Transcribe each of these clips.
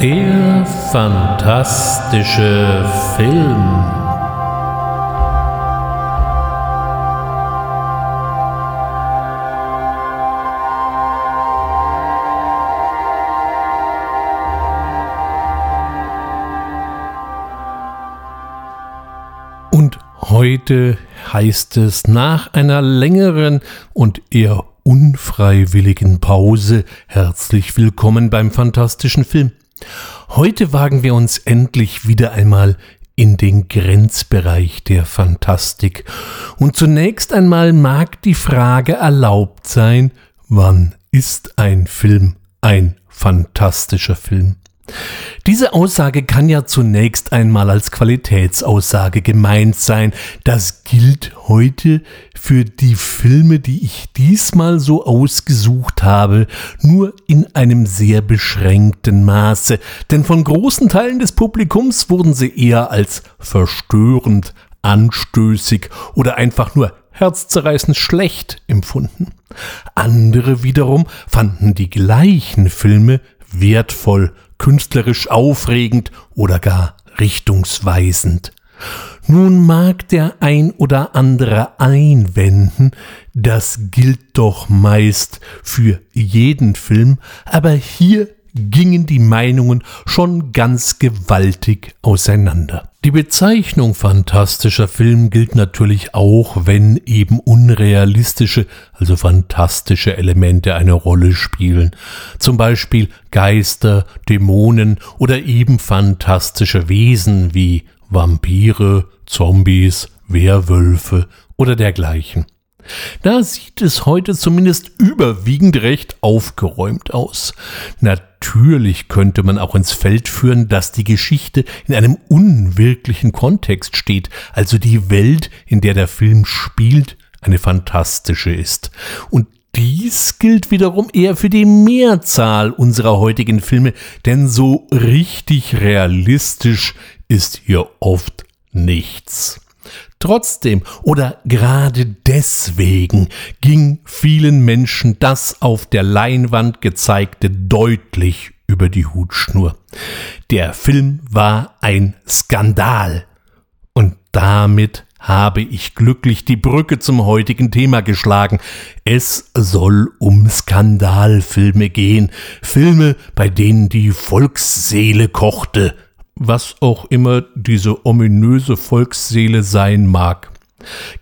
Der fantastische Film. Und heute heißt es nach einer längeren und eher unfreiwilligen Pause herzlich willkommen beim fantastischen Film. Heute wagen wir uns endlich wieder einmal in den Grenzbereich der Fantastik. Und zunächst einmal mag die Frage erlaubt sein, wann ist ein Film ein fantastischer Film? Diese Aussage kann ja zunächst einmal als Qualitätsaussage gemeint sein. Das gilt heute für die Filme, die ich diesmal so ausgesucht habe, nur in einem sehr beschränkten Maße, denn von großen Teilen des Publikums wurden sie eher als verstörend, anstößig oder einfach nur herzzerreißend schlecht empfunden. Andere wiederum fanden die gleichen Filme wertvoll, künstlerisch aufregend oder gar richtungsweisend. Nun mag der ein oder andere einwenden, das gilt doch meist für jeden Film, aber hier gingen die Meinungen schon ganz gewaltig auseinander. Die Bezeichnung fantastischer Film gilt natürlich auch, wenn eben unrealistische, also fantastische Elemente eine Rolle spielen. Zum Beispiel Geister, Dämonen oder eben fantastische Wesen wie Vampire, Zombies, Werwölfe oder dergleichen. Da sieht es heute zumindest überwiegend recht aufgeräumt aus. Natürlich könnte man auch ins Feld führen, dass die Geschichte in einem unwirklichen Kontext steht, also die Welt, in der der Film spielt, eine fantastische ist. Und dies gilt wiederum eher für die Mehrzahl unserer heutigen Filme, denn so richtig realistisch ist hier oft nichts. Trotzdem oder gerade deswegen ging vielen Menschen das auf der Leinwand gezeigte deutlich über die Hutschnur. Der Film war ein Skandal. Und damit habe ich glücklich die Brücke zum heutigen Thema geschlagen. Es soll um Skandalfilme gehen, Filme, bei denen die Volksseele kochte, was auch immer diese ominöse Volksseele sein mag.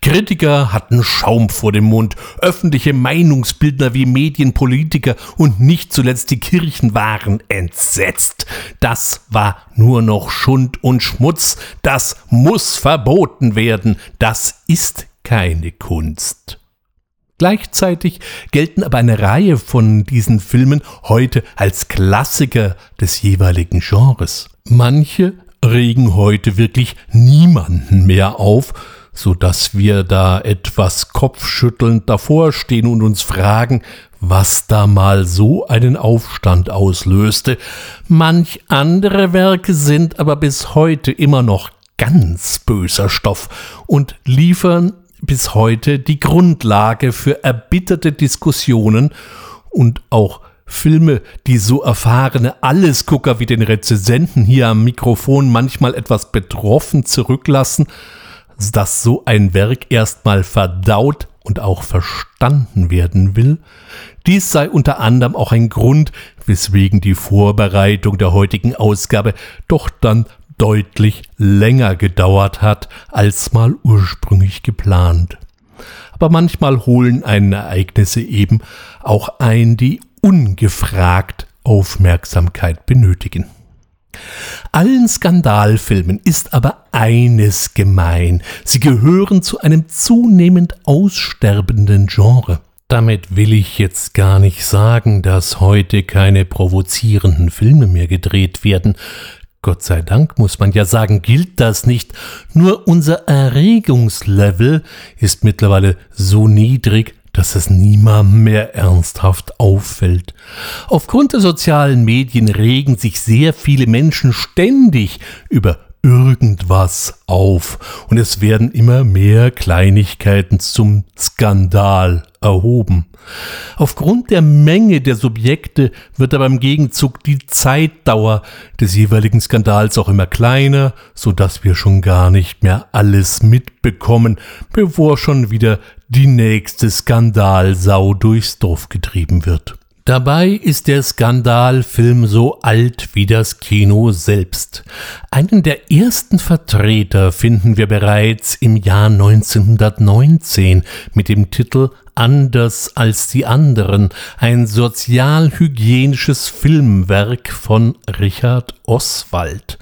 Kritiker hatten Schaum vor dem Mund, öffentliche Meinungsbildner wie Medienpolitiker und nicht zuletzt die Kirchen waren entsetzt. Das war nur noch Schund und Schmutz, das muss verboten werden, das ist keine Kunst. Gleichzeitig gelten aber eine Reihe von diesen Filmen heute als Klassiker des jeweiligen Genres. Manche regen heute wirklich niemanden mehr auf, so dass wir da etwas kopfschüttelnd davor stehen und uns fragen, was da mal so einen Aufstand auslöste. Manch andere Werke sind aber bis heute immer noch ganz böser Stoff und liefern bis heute die Grundlage für erbitterte Diskussionen und auch Filme, die so erfahrene Allesgucker wie den Rezensenten hier am Mikrofon manchmal etwas betroffen zurücklassen, dass so ein Werk erstmal verdaut und auch verstanden werden will. Dies sei unter anderem auch ein Grund, weswegen die Vorbereitung der heutigen Ausgabe doch dann deutlich länger gedauert hat, als mal ursprünglich geplant. Aber manchmal holen einen Ereignisse eben auch ein, die ungefragt Aufmerksamkeit benötigen. Allen Skandalfilmen ist aber eines gemein. Sie gehören zu einem zunehmend aussterbenden Genre. Damit will ich jetzt gar nicht sagen, dass heute keine provozierenden Filme mehr gedreht werden. Gott sei Dank muss man ja sagen, gilt das nicht. Nur unser Erregungslevel ist mittlerweile so niedrig, dass es niemandem mehr ernsthaft auffällt. Aufgrund der sozialen Medien regen sich sehr viele Menschen ständig über irgendwas auf und es werden immer mehr Kleinigkeiten zum Skandal erhoben. Aufgrund der Menge der Subjekte wird aber im Gegenzug die Zeitdauer des jeweiligen Skandals auch immer kleiner, so dass wir schon gar nicht mehr alles mitbekommen, bevor schon wieder die nächste Skandalsau durchs Dorf getrieben wird. Dabei ist der Skandalfilm so alt wie das Kino selbst. Einen der ersten Vertreter finden wir bereits im Jahr 1919 mit dem Titel Anders als die anderen, ein sozialhygienisches Filmwerk von Richard Oswald.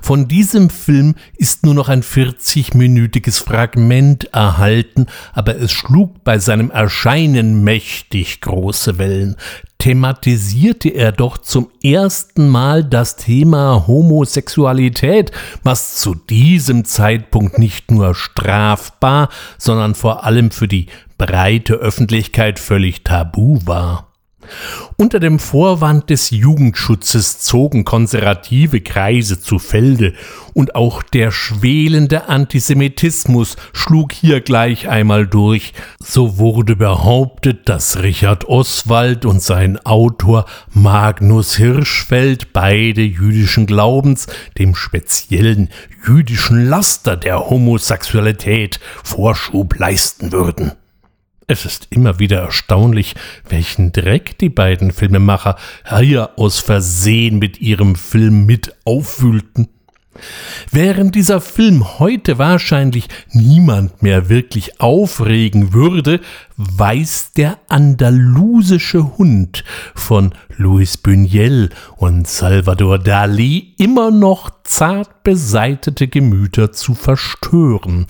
Von diesem Film ist nur noch ein 40-minütiges Fragment erhalten, aber es schlug bei seinem Erscheinen mächtig große Wellen thematisierte er doch zum ersten Mal das Thema Homosexualität, was zu diesem Zeitpunkt nicht nur strafbar, sondern vor allem für die breite Öffentlichkeit völlig tabu war. Unter dem Vorwand des Jugendschutzes zogen konservative Kreise zu Felde, und auch der schwelende Antisemitismus schlug hier gleich einmal durch. So wurde behauptet, dass Richard Oswald und sein Autor Magnus Hirschfeld, beide jüdischen Glaubens, dem speziellen jüdischen Laster der Homosexualität Vorschub leisten würden. Es ist immer wieder erstaunlich, welchen Dreck die beiden Filmemacher hier aus Versehen mit ihrem Film mit aufwühlten. Während dieser Film heute wahrscheinlich niemand mehr wirklich aufregen würde, weiß der andalusische Hund von Luis Buñuel und Salvador Dali immer noch zart beseitete Gemüter zu verstören.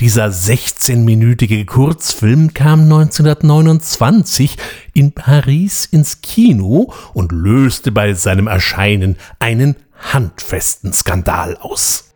Dieser 16-minütige Kurzfilm kam 1929 in Paris ins Kino und löste bei seinem Erscheinen einen handfesten Skandal aus.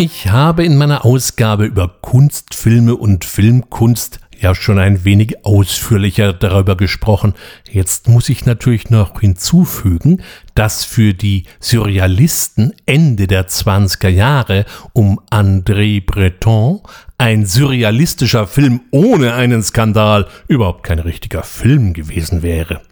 Ich habe in meiner Ausgabe über Kunstfilme und Filmkunst ja schon ein wenig ausführlicher darüber gesprochen. Jetzt muss ich natürlich noch hinzufügen, dass für die Surrealisten Ende der 20er Jahre um André Breton ein surrealistischer Film ohne einen Skandal überhaupt kein richtiger Film gewesen wäre.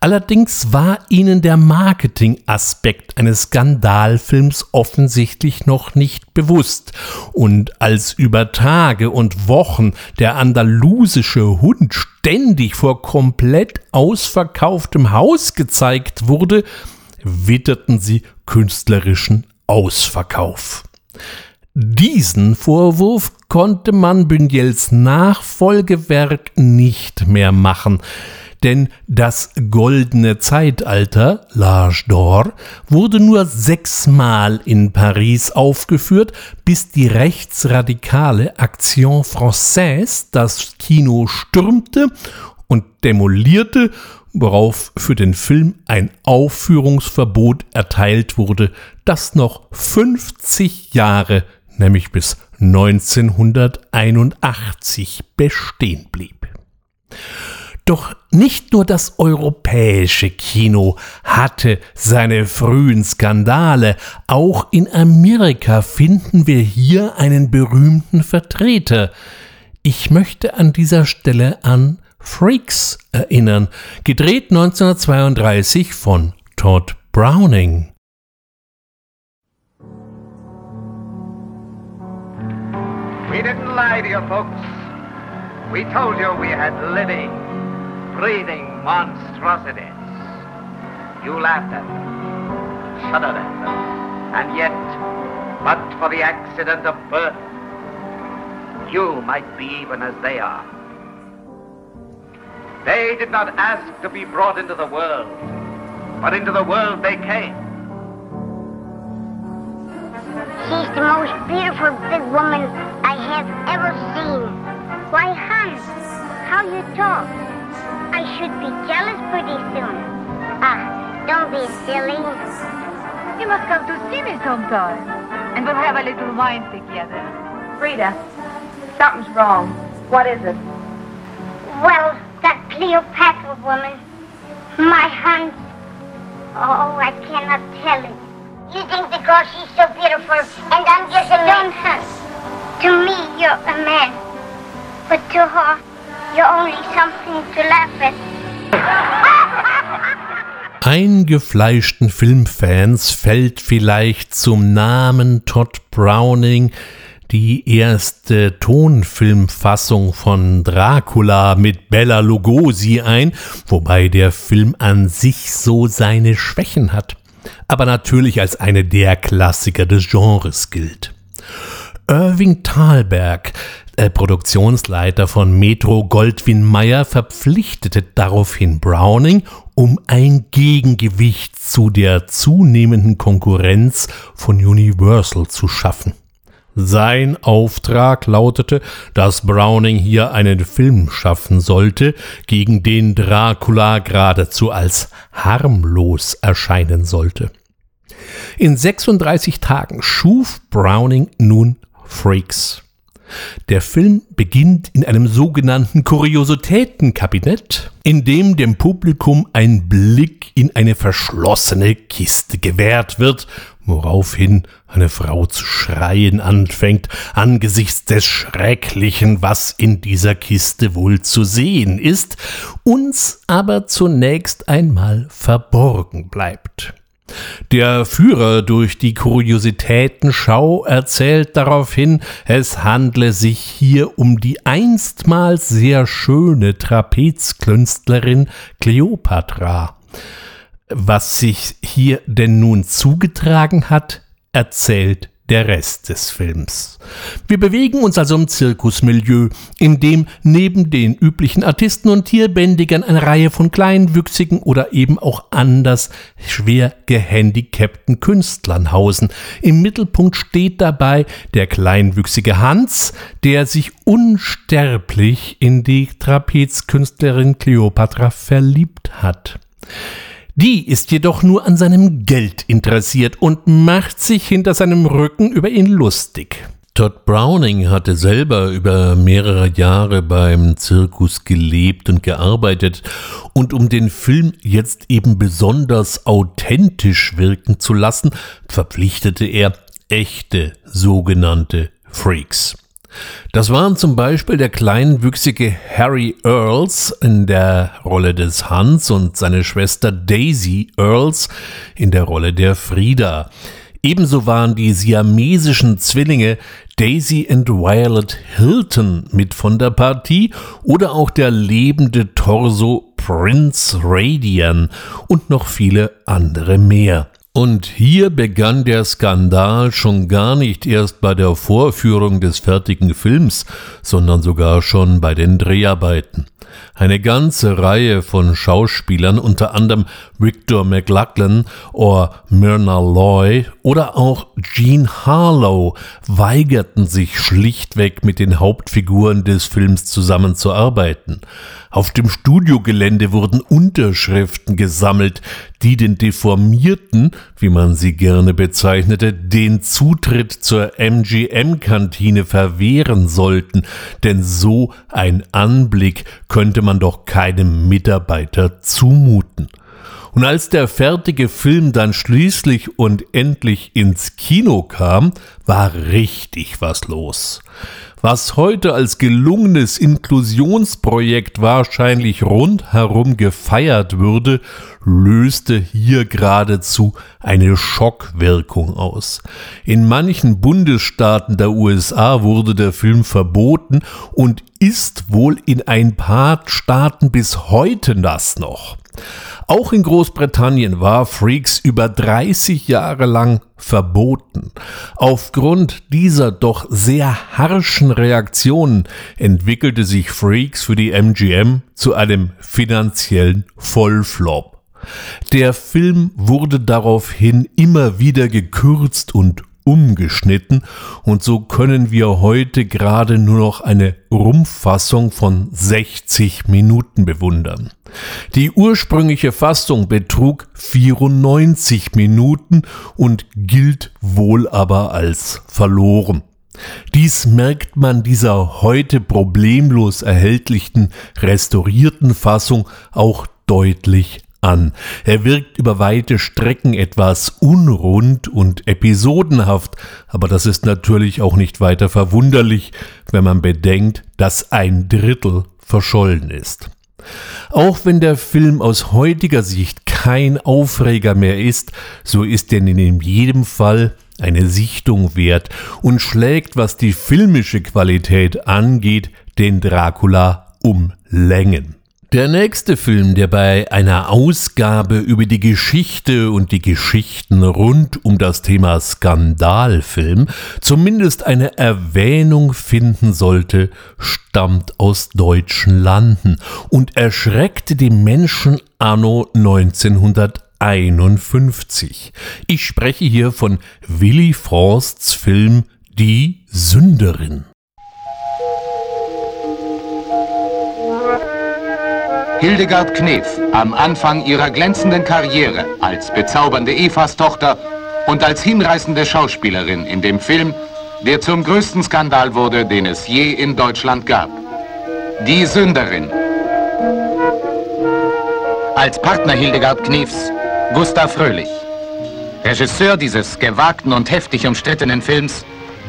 Allerdings war ihnen der Marketingaspekt eines Skandalfilms offensichtlich noch nicht bewusst, und als über Tage und Wochen der andalusische Hund ständig vor komplett ausverkauftem Haus gezeigt wurde, witterten sie künstlerischen Ausverkauf. Diesen Vorwurf konnte man Buñuels Nachfolgewerk nicht mehr machen, denn das goldene Zeitalter, L'Âge d'Or, wurde nur sechsmal in Paris aufgeführt, bis die rechtsradikale Action Française das Kino stürmte und demolierte, worauf für den Film ein Aufführungsverbot erteilt wurde, das noch 50 Jahre, nämlich bis 1981 bestehen blieb. Doch nicht nur das europäische Kino hatte seine frühen Skandale, auch in Amerika finden wir hier einen berühmten Vertreter. Ich möchte an dieser Stelle an Freaks erinnern, gedreht 1932 von Todd Browning. We didn't lie to you folks. We told you we had Liddy. Breathing monstrosities. You laughed at them, shuddered at them, and yet, but for the accident of birth, you might be even as they are. They did not ask to be brought into the world, but into the world they came. She's the most beautiful big woman I have ever seen. Why, Hans, how you talk. I should be jealous pretty soon. Ah, don't be silly. You must come to see me sometime. And we'll have a little wine together. Frida, something's wrong. What is it? Well, that Cleopatra woman, my Hans. Oh, I cannot tell it. You think because she's so beautiful and I'm just a man, Hans. To me, you're a man. But to her, you're only something to laugh at. Eingefleischten Filmfans fällt vielleicht zum Namen Todd Browning die erste Tonfilmfassung von Dracula mit Bella Lugosi ein, wobei der Film an sich so seine Schwächen hat, aber natürlich als eine der Klassiker des Genres gilt. Irving Thalberg, der Produktionsleiter von Metro Goldwyn Mayer, verpflichtete daraufhin Browning, um ein Gegengewicht zu der zunehmenden Konkurrenz von Universal zu schaffen. Sein Auftrag lautete, dass Browning hier einen Film schaffen sollte, gegen den Dracula geradezu als harmlos erscheinen sollte. In 36 Tagen schuf Browning nun Freaks. Der Film beginnt in einem sogenannten Kuriositätenkabinett, in dem dem Publikum ein Blick in eine verschlossene Kiste gewährt wird, woraufhin eine Frau zu schreien anfängt angesichts des Schrecklichen, was in dieser Kiste wohl zu sehen ist, uns aber zunächst einmal verborgen bleibt. Der Führer durch die Kuriositätenschau erzählt daraufhin, es handle sich hier um die einstmals sehr schöne Trapezkünstlerin Kleopatra. Was sich hier denn nun zugetragen hat, erzählt der Rest des Films. Wir bewegen uns also im Zirkusmilieu, in dem neben den üblichen Artisten und Tierbändigern eine Reihe von kleinwüchsigen oder eben auch anders schwer gehandicapten Künstlern hausen. Im Mittelpunkt steht dabei der kleinwüchsige Hans, der sich unsterblich in die Trapezkünstlerin Cleopatra verliebt hat. Die ist jedoch nur an seinem Geld interessiert und macht sich hinter seinem Rücken über ihn lustig. Todd Browning hatte selber über mehrere Jahre beim Zirkus gelebt und gearbeitet und um den Film jetzt eben besonders authentisch wirken zu lassen, verpflichtete er echte sogenannte Freaks. Das waren zum Beispiel der kleinwüchsige Harry Earls in der Rolle des Hans und seine Schwester Daisy Earls in der Rolle der Frieda. Ebenso waren die siamesischen Zwillinge Daisy und Violet Hilton mit von der Partie oder auch der lebende Torso Prince Radian und noch viele andere mehr. Und hier begann der Skandal schon gar nicht erst bei der Vorführung des fertigen Films, sondern sogar schon bei den Dreharbeiten. Eine ganze Reihe von Schauspielern, unter anderem Victor McLachlan oder Myrna Loy oder auch Jean Harlow, weigerten sich schlichtweg mit den Hauptfiguren des Films zusammenzuarbeiten. Auf dem Studiogelände wurden Unterschriften gesammelt, die den Deformierten, wie man sie gerne bezeichnete, den Zutritt zur MGM-Kantine verwehren sollten, denn so ein Anblick könnte man doch keinem Mitarbeiter zumuten. Und als der fertige Film dann schließlich und endlich ins Kino kam, war richtig was los. Was heute als gelungenes Inklusionsprojekt wahrscheinlich rundherum gefeiert würde, löste hier geradezu eine Schockwirkung aus. In manchen Bundesstaaten der USA wurde der Film verboten und ist wohl in ein paar Staaten bis heute das noch. Auch in Großbritannien war Freaks über 30 Jahre lang verboten. Aufgrund dieser doch sehr harschen Reaktionen entwickelte sich Freaks für die MGM zu einem finanziellen Vollflop. Der Film wurde daraufhin immer wieder gekürzt und umgeschnitten und so können wir heute gerade nur noch eine Rumpffassung von 60 Minuten bewundern. Die ursprüngliche Fassung betrug 94 Minuten und gilt wohl aber als verloren. Dies merkt man dieser heute problemlos erhältlichen restaurierten Fassung auch deutlich an. Er wirkt über weite Strecken etwas unrund und episodenhaft, aber das ist natürlich auch nicht weiter verwunderlich, wenn man bedenkt, dass ein Drittel verschollen ist. Auch wenn der Film aus heutiger Sicht kein Aufreger mehr ist, so ist er in jedem Fall eine Sichtung wert und schlägt, was die filmische Qualität angeht, den Dracula um Längen. Der nächste Film, der bei einer Ausgabe über die Geschichte und die Geschichten rund um das Thema Skandalfilm zumindest eine Erwähnung finden sollte, stammt aus deutschen Landen und erschreckte die Menschen anno 1951. Ich spreche hier von Willy Forsts Film Die Sünderin. Hildegard Knef am Anfang ihrer glänzenden Karriere als bezaubernde Evas Tochter und als hinreißende Schauspielerin in dem Film, der zum größten Skandal wurde, den es je in Deutschland gab. Die Sünderin. Als Partner Hildegard Knefs Gustav Fröhlich. Regisseur dieses gewagten und heftig umstrittenen Films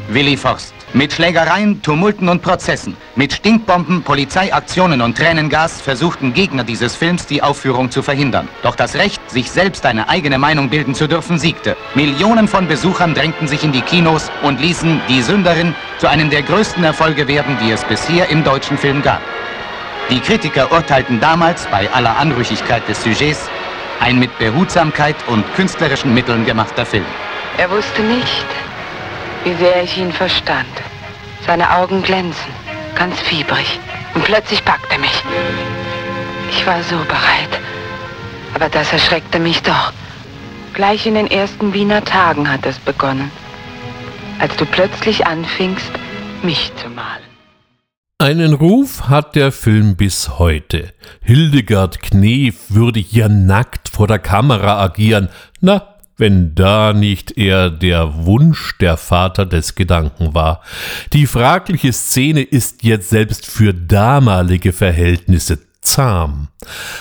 Willi Forst. Mit Schlägereien, Tumulten und Prozessen, mit Stinkbomben, Polizeiaktionen und Tränengas versuchten Gegner dieses Films die Aufführung zu verhindern. Doch das Recht, sich selbst eine eigene Meinung bilden zu dürfen, siegte. Millionen von Besuchern drängten sich in die Kinos und ließen Die Sünderin zu einem der größten Erfolge werden, die es bisher im deutschen Film gab. Die Kritiker urteilten damals, bei aller Anrüchigkeit des Sujets, ein mit Behutsamkeit und künstlerischen Mitteln gemachter Film. Er wusste nicht, wie sehr ich ihn verstand. Seine Augen glänzen, ganz fiebrig. Und plötzlich packt er mich. Ich war so bereit. Aber das erschreckte mich doch. Gleich in den ersten Wiener Tagen hat es begonnen. Als du plötzlich anfingst, mich zu malen. Einen Ruf hat der Film bis heute. Hildegard Knef würde hier nackt vor der Kamera agieren. Na, wenn da nicht eher der Wunsch der Vater des Gedanken war. Die fragliche Szene ist jetzt selbst für damalige Verhältnisse zahm.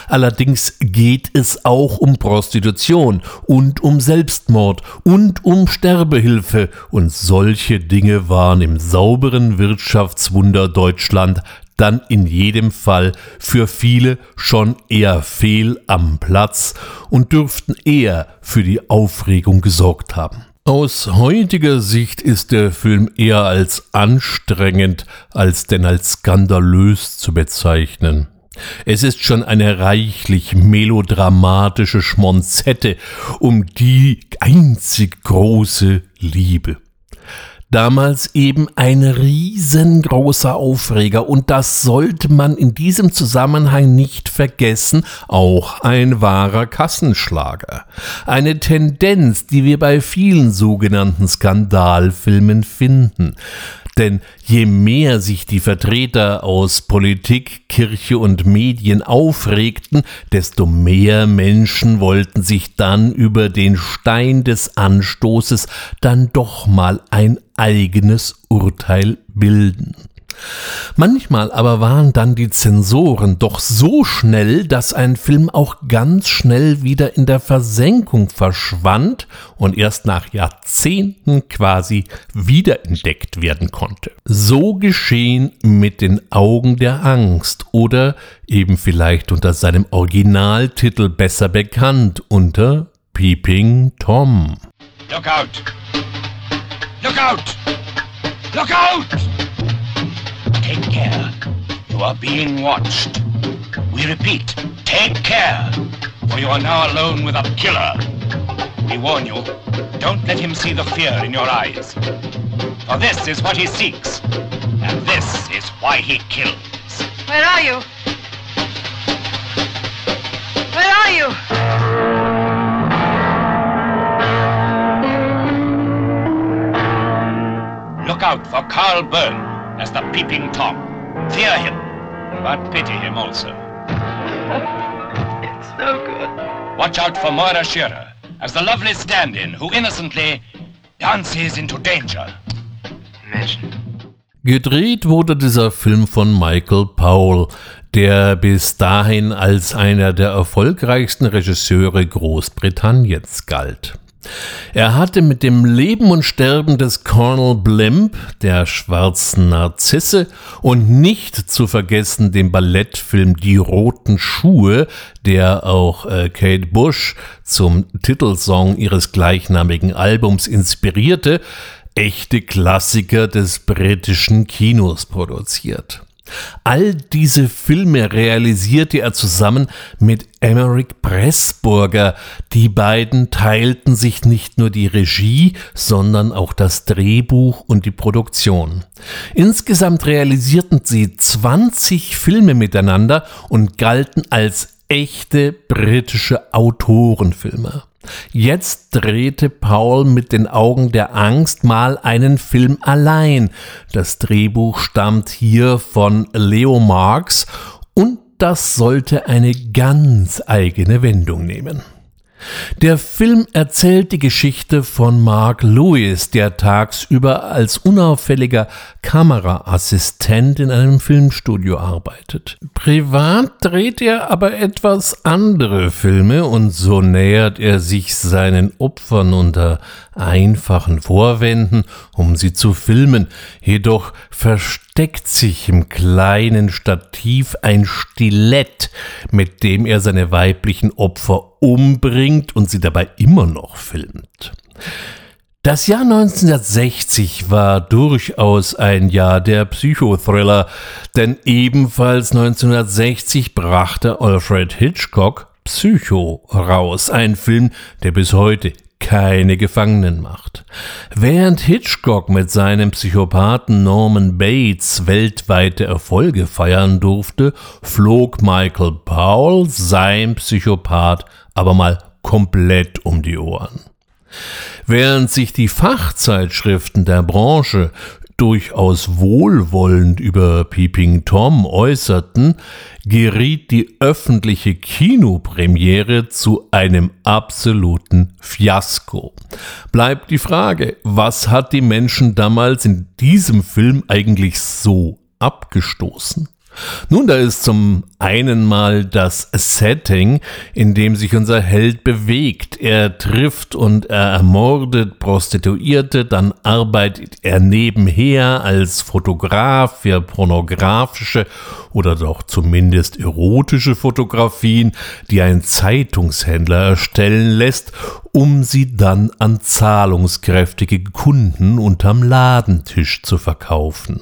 Allerdings geht es auch um Prostitution und um Selbstmord und um Sterbehilfe und solche Dinge waren im sauberen Wirtschaftswunder Deutschland dann in jedem Fall für viele schon eher fehl am Platz und dürften eher für die Aufregung gesorgt haben. Aus heutiger Sicht ist der Film eher als anstrengend als denn als skandalös zu bezeichnen. Es ist schon eine reichlich melodramatische Schmonzette um die einzig große Liebe damals eben ein riesengroßer Aufreger und das sollte man in diesem Zusammenhang nicht vergessen, auch ein wahrer Kassenschlager. Eine Tendenz, die wir bei vielen sogenannten Skandalfilmen finden. Denn je mehr sich die Vertreter aus Politik, Kirche und Medien aufregten, desto mehr Menschen wollten sich dann über den Stein des Anstoßes dann doch mal ein eigenes Urteil bilden. Manchmal aber waren dann die Zensoren doch so schnell, dass ein Film auch ganz schnell wieder in der Versenkung verschwand und erst nach Jahrzehnten quasi wiederentdeckt werden konnte. So geschehen mit den Augen der Angst oder eben vielleicht unter seinem Originaltitel besser bekannt unter Peeping Tom. Look out! Look out! Look out! Take care. You are being watched. We repeat, take care, for you are now alone with a killer. We warn you, don't let him see the fear in your eyes. For this is what he seeks, and this is why he kills. Where are you? Where are you? Look out for Carl Byrne as the Peeping Tom. Fear him, but pity him also. It's no good. Watch out for Moira Shearer as the lovely stand-in who innocently dances into danger. Imagine. Gedreht wurde dieser Film von Michael Powell, der bis dahin als einer der erfolgreichsten Regisseure Großbritanniens galt. Er hatte mit dem Leben und Sterben des Colonel Blimp, der schwarzen Narzisse, und nicht zu vergessen dem Ballettfilm Die roten Schuhe, der auch äh, Kate Bush zum Titelsong ihres gleichnamigen Albums inspirierte, echte Klassiker des britischen Kinos produziert. All diese Filme realisierte er zusammen mit Emmerich Pressburger. Die beiden teilten sich nicht nur die Regie, sondern auch das Drehbuch und die Produktion. Insgesamt realisierten sie 20 Filme miteinander und galten als echte britische Autorenfilme. Jetzt drehte Paul mit den Augen der Angst mal einen Film allein. Das Drehbuch stammt hier von Leo Marx und das sollte eine ganz eigene Wendung nehmen. Der Film erzählt die Geschichte von Mark Lewis, der tagsüber als unauffälliger Kameraassistent in einem Filmstudio arbeitet. Privat dreht er aber etwas andere Filme und so nähert er sich seinen Opfern unter einfachen Vorwänden, um sie zu filmen. Jedoch versteckt sich im kleinen Stativ ein Stilett, mit dem er seine weiblichen Opfer umbringt und sie dabei immer noch filmt. Das Jahr 1960 war durchaus ein Jahr der Psychothriller, denn ebenfalls 1960 brachte Alfred Hitchcock Psycho raus, ein Film, der bis heute keine Gefangenen macht. Während Hitchcock mit seinem Psychopathen Norman Bates weltweite Erfolge feiern durfte, flog Michael Powell, sein Psychopath, aber mal komplett um die Ohren. Während sich die Fachzeitschriften der Branche durchaus wohlwollend über Peeping Tom äußerten, geriet die öffentliche Kinopremiere zu einem absoluten Fiasko. Bleibt die Frage, was hat die Menschen damals in diesem Film eigentlich so abgestoßen? Nun, da ist zum einen mal das Setting, in dem sich unser Held bewegt. Er trifft und er ermordet Prostituierte, dann arbeitet er nebenher als Fotograf für pornografische oder doch zumindest erotische Fotografien, die ein Zeitungshändler erstellen lässt, um sie dann an zahlungskräftige Kunden unterm Ladentisch zu verkaufen.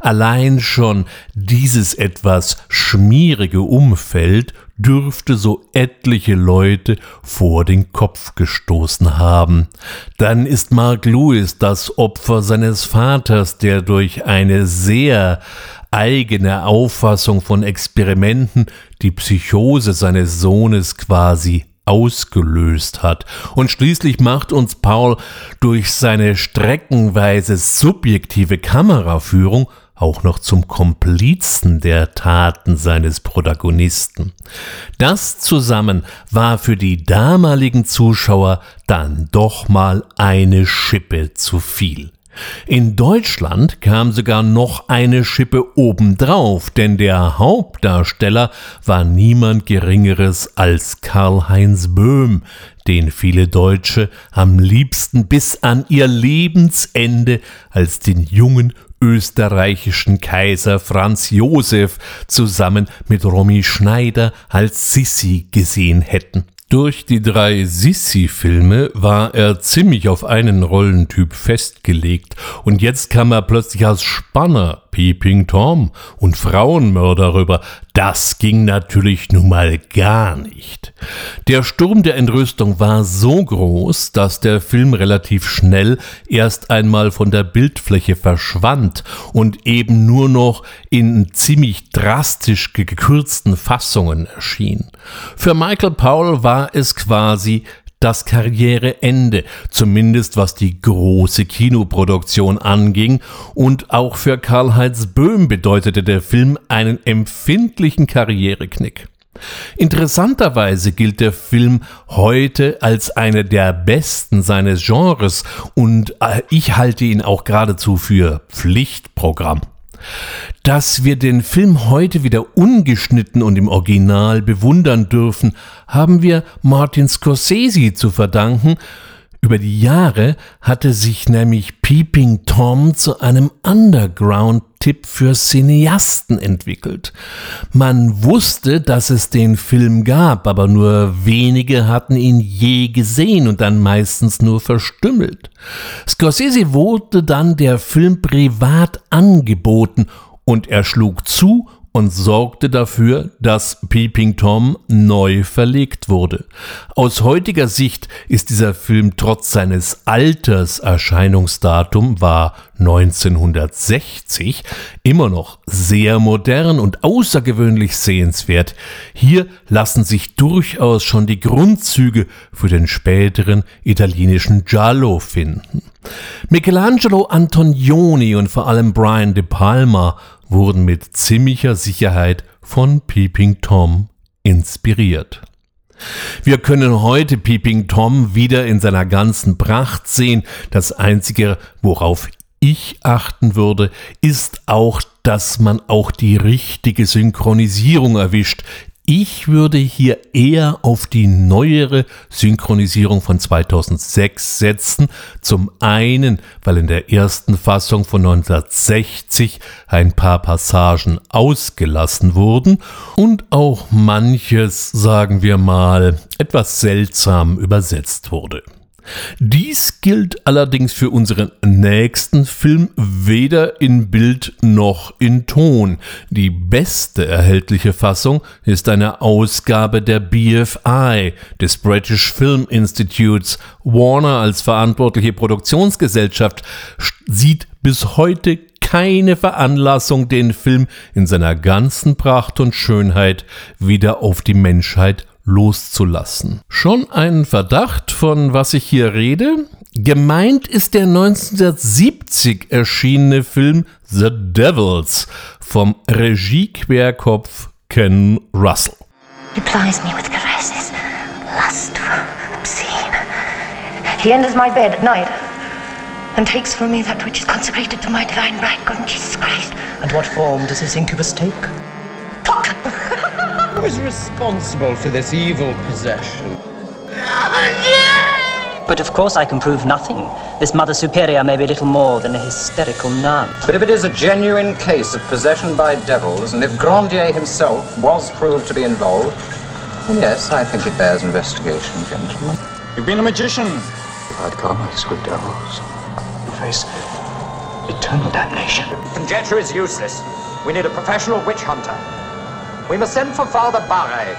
Allein schon dieses etwas schmierige Umfeld dürfte so etliche Leute vor den Kopf gestoßen haben. Dann ist Mark Lewis das Opfer seines Vaters, der durch eine sehr eigene Auffassung von Experimenten die Psychose seines Sohnes quasi ausgelöst hat. Und schließlich macht uns Paul durch seine streckenweise subjektive Kameraführung auch noch zum Komplizen der Taten seines Protagonisten. Das zusammen war für die damaligen Zuschauer dann doch mal eine Schippe zu viel. In Deutschland kam sogar noch eine Schippe obendrauf, denn der Hauptdarsteller war niemand Geringeres als Karl-Heinz Böhm, den viele Deutsche am liebsten bis an ihr Lebensende als den jungen österreichischen Kaiser Franz Josef zusammen mit Romy Schneider als Sissi gesehen hätten. Durch die drei Sissi-Filme war er ziemlich auf einen Rollentyp festgelegt. Und jetzt kam er plötzlich als Spanner, Peeping Tom und Frauenmörder rüber. Das ging natürlich nun mal gar nicht. Der Sturm der Entrüstung war so groß, dass der Film relativ schnell erst einmal von der Bildfläche verschwand und eben nur noch in ziemlich drastisch gekürzten Fassungen erschien. Für Michael Powell war es quasi das Karriereende, zumindest was die große Kinoproduktion anging, und auch für Karl-Heinz Böhm bedeutete der Film einen empfindlichen Karriereknick. Interessanterweise gilt der Film heute als einer der besten seines Genres und äh, ich halte ihn auch geradezu für Pflichtprogramm. Dass wir den Film heute wieder ungeschnitten und im Original bewundern dürfen, haben wir Martin Scorsese zu verdanken, über die Jahre hatte sich nämlich Peeping Tom zu einem Underground-Tipp für Cineasten entwickelt. Man wusste, dass es den Film gab, aber nur wenige hatten ihn je gesehen und dann meistens nur verstümmelt. Scorsese wurde dann der Film privat angeboten und er schlug zu und sorgte dafür, dass Peeping Tom neu verlegt wurde. Aus heutiger Sicht ist dieser Film trotz seines Alters Erscheinungsdatum war 1960 immer noch sehr modern und außergewöhnlich sehenswert. Hier lassen sich durchaus schon die Grundzüge für den späteren italienischen Giallo finden. Michelangelo Antonioni und vor allem Brian De Palma wurden mit ziemlicher Sicherheit von Peeping Tom inspiriert. Wir können heute Peeping Tom wieder in seiner ganzen Pracht sehen. Das Einzige, worauf ich achten würde, ist auch, dass man auch die richtige Synchronisierung erwischt. Ich würde hier eher auf die neuere Synchronisierung von 2006 setzen. Zum einen, weil in der ersten Fassung von 1960 ein paar Passagen ausgelassen wurden und auch manches, sagen wir mal, etwas seltsam übersetzt wurde. Dies gilt allerdings für unseren nächsten Film weder in Bild noch in Ton. Die beste erhältliche Fassung ist eine Ausgabe der BFI, des British Film Institutes. Warner als verantwortliche Produktionsgesellschaft sieht bis heute keine Veranlassung, den Film in seiner ganzen Pracht und Schönheit wieder auf die Menschheit loszulassen. Schon ein Verdacht, von was ich hier rede? Gemeint ist der 1970 erschienene Film The Devils vom Regiequerkopf Ken Russell. He plies me with caresses, lustful, obscene. He enters my bed at night and takes from me that which is consecrated to my divine bridegroom, Jesus Christ. And what form does this incubus take? Talk! Who is responsible for this evil possession? But of course I can prove nothing. This Mother Superior may be little more than a hysterical nun. But if it is a genuine case of possession by devils, and if Grandier himself was proved to be involved, then yes, I think it bears investigation, gentlemen. You've been a magician. If I'd call commerce with devils. You face eternal damnation. Conjecture is useless. We need a professional witch hunter. We must send for Father Barre.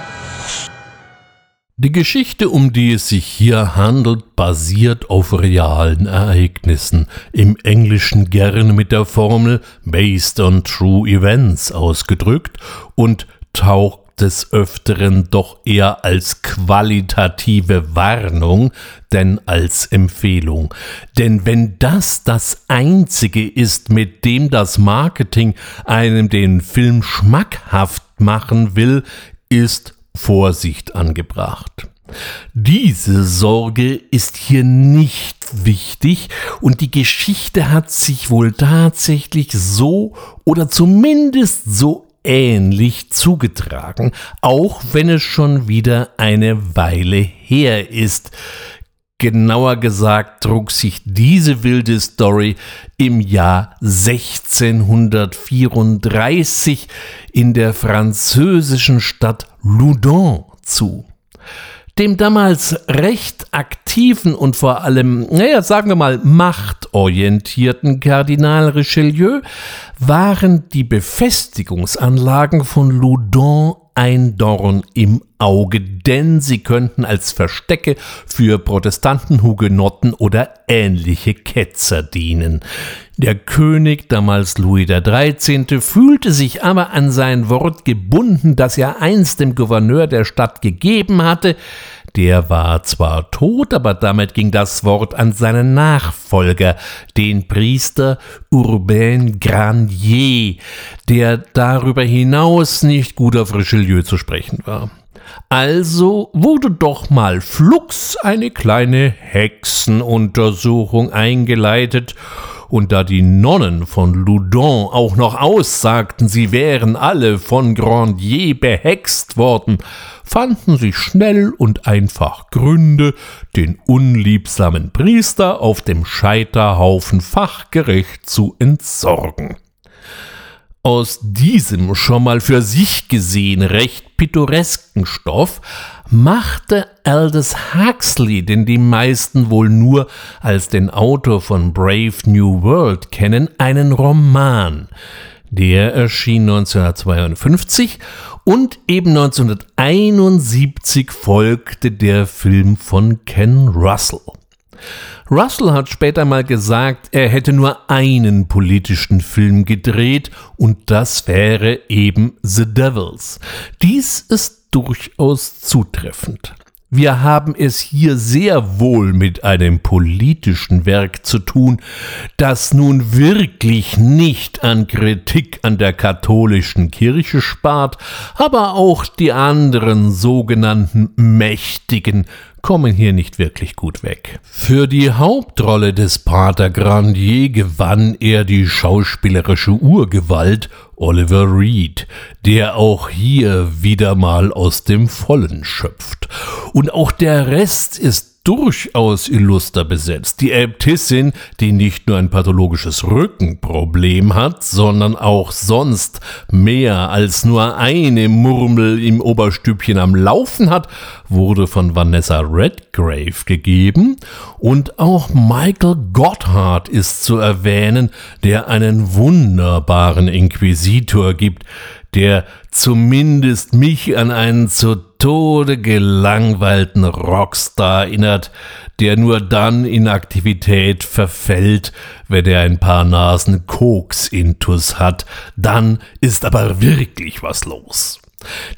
Die Geschichte, um die es sich hier handelt, basiert auf realen Ereignissen, im Englischen gerne mit der Formel based on true events ausgedrückt und taucht des Öfteren doch eher als qualitative Warnung, denn als Empfehlung. Denn wenn das das Einzige ist, mit dem das Marketing einem den Film schmackhaft machen will, ist Vorsicht angebracht. Diese Sorge ist hier nicht wichtig und die Geschichte hat sich wohl tatsächlich so oder zumindest so ähnlich zugetragen, auch wenn es schon wieder eine Weile her ist. Genauer gesagt trug sich diese wilde Story im Jahr 1634 in der französischen Stadt Loudun zu. Dem damals recht aktiven und vor allem, naja, sagen wir mal, machtorientierten Kardinal Richelieu waren die Befestigungsanlagen von Loudun ein Dorn im Auge, denn sie könnten als Verstecke für Protestanten, Hugenotten oder ähnliche Ketzer dienen. Der König, damals Louis XIII., fühlte sich aber an sein Wort gebunden, das er einst dem Gouverneur der Stadt gegeben hatte, der war zwar tot, aber damit ging das Wort an seinen Nachfolger, den Priester Urbain Granier, der darüber hinaus nicht gut auf Richelieu zu sprechen war. Also wurde doch mal flugs eine kleine Hexenuntersuchung eingeleitet, und da die Nonnen von Loudun auch noch aussagten, sie wären alle von Grandier behext worden, fanden sich schnell und einfach Gründe, den unliebsamen Priester auf dem Scheiterhaufen fachgerecht zu entsorgen. Aus diesem schon mal für sich gesehen recht pittoresken Stoff machte Aldous Huxley, den die meisten wohl nur als den Autor von Brave New World kennen, einen Roman. Der erschien 1952 und eben 1971 folgte der Film von Ken Russell. Russell hat später mal gesagt, er hätte nur einen politischen Film gedreht und das wäre eben The Devils. Dies ist durchaus zutreffend. Wir haben es hier sehr wohl mit einem politischen Werk zu tun, das nun wirklich nicht an Kritik an der katholischen Kirche spart, aber auch die anderen sogenannten Mächtigen kommen hier nicht wirklich gut weg. Für die Hauptrolle des Pater Grandier gewann er die schauspielerische Urgewalt Oliver Reed, der auch hier wieder mal aus dem Vollen schöpft. Und auch der Rest ist durchaus illuster besetzt. Die Äbtissin, die nicht nur ein pathologisches Rückenproblem hat, sondern auch sonst mehr als nur eine Murmel im Oberstübchen am Laufen hat, wurde von Vanessa Redgrave gegeben und auch Michael Gotthard ist zu erwähnen, der einen wunderbaren Inquisitor gibt, der zumindest mich an einen zu Tode gelangweilten Rockstar erinnert, der nur dann in Aktivität verfällt, wenn er ein paar Nasen Koks intus hat, dann ist aber wirklich was los.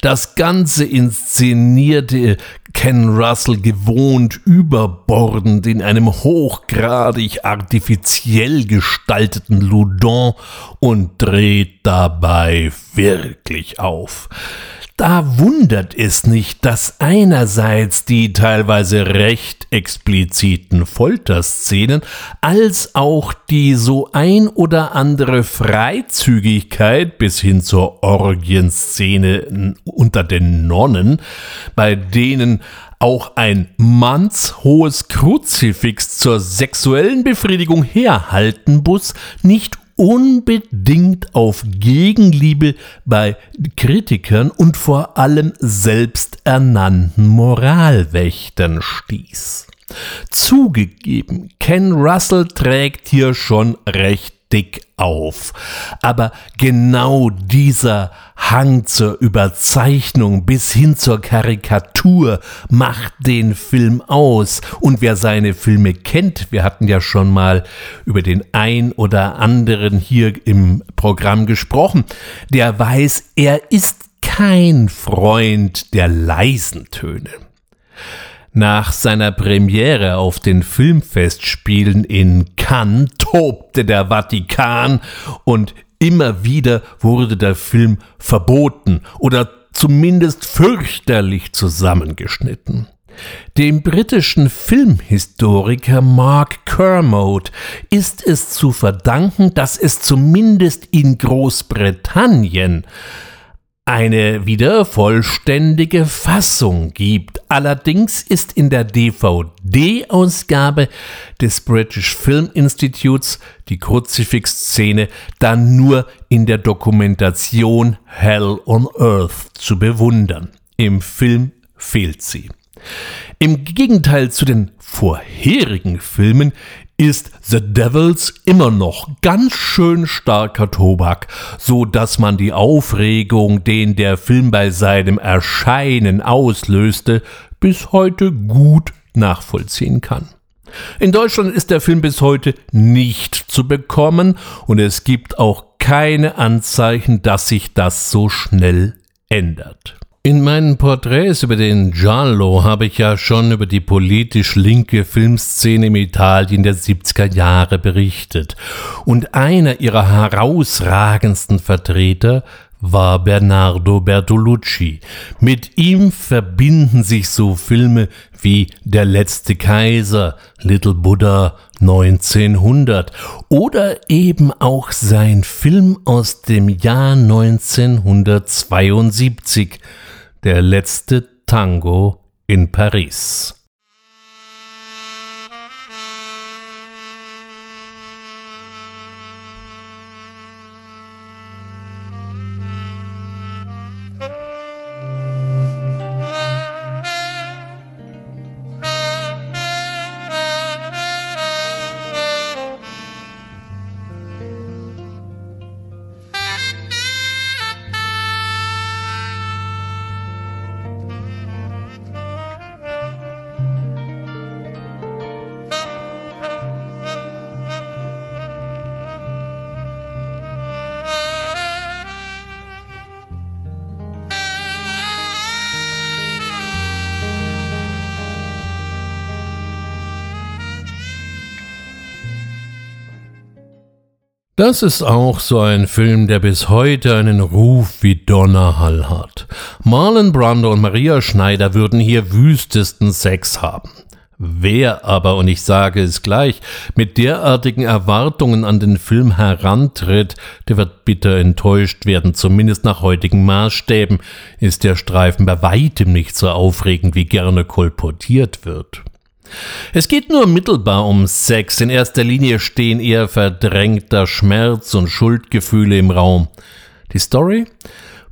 Das Ganze inszenierte Ken Russell gewohnt überbordend in einem hochgradig artifiziell gestalteten Loudon und dreht dabei wirklich auf. Da wundert es nicht, dass einerseits die teilweise recht expliziten Folterszenen als auch die so ein oder andere Freizügigkeit bis hin zur Orgienszene unter den Nonnen, bei denen auch ein mannshohes Kruzifix zur sexuellen Befriedigung herhalten muss, nicht unbedingt auf Gegenliebe bei Kritikern und vor allem selbsternannten Moralwächtern stieß. Zugegeben, Ken Russell trägt hier schon recht dick auf. Aber genau dieser Hang zur Überzeichnung bis hin zur Karikatur macht den Film aus. Und wer seine Filme kennt, wir hatten ja schon mal über den ein oder anderen hier im Programm gesprochen, der weiß, er ist kein Freund der leisen Töne. Nach seiner Premiere auf den Filmfestspielen in Cannes tobte der Vatikan und immer wieder wurde der Film verboten oder zumindest fürchterlich zusammengeschnitten. Dem britischen Filmhistoriker Mark Kermode ist es zu verdanken, dass es zumindest in Großbritannien eine wieder vollständige Fassung gibt. Allerdings ist in der DVD-Ausgabe des British Film Institutes die Kruzifix-Szene dann nur in der Dokumentation Hell on Earth zu bewundern. Im Film fehlt sie. Im Gegenteil zu den vorherigen Filmen ist The Devils immer noch ganz schön starker Tobak, so dass man die Aufregung, den der Film bei seinem Erscheinen auslöste, bis heute gut nachvollziehen kann. In Deutschland ist der Film bis heute nicht zu bekommen und es gibt auch keine Anzeichen, dass sich das so schnell ändert. In meinen Porträts über den Giallo habe ich ja schon über die politisch linke Filmszene im Italien der 70er Jahre berichtet. Und einer ihrer herausragendsten Vertreter war Bernardo Bertolucci. Mit ihm verbinden sich so Filme wie Der letzte Kaiser, Little Buddha 1900 oder eben auch sein Film aus dem Jahr 1972 der letzte Tango in Paris. Das ist auch so ein Film, der bis heute einen Ruf wie Donnerhall hat. Marlon Brando und Maria Schneider würden hier wüstesten Sex haben. Wer aber, und ich sage es gleich, mit derartigen Erwartungen an den Film herantritt, der wird bitter enttäuscht werden, zumindest nach heutigen Maßstäben ist der Streifen bei weitem nicht so aufregend, wie gerne kolportiert wird. Es geht nur mittelbar um Sex, in erster Linie stehen eher verdrängter Schmerz und Schuldgefühle im Raum. Die Story?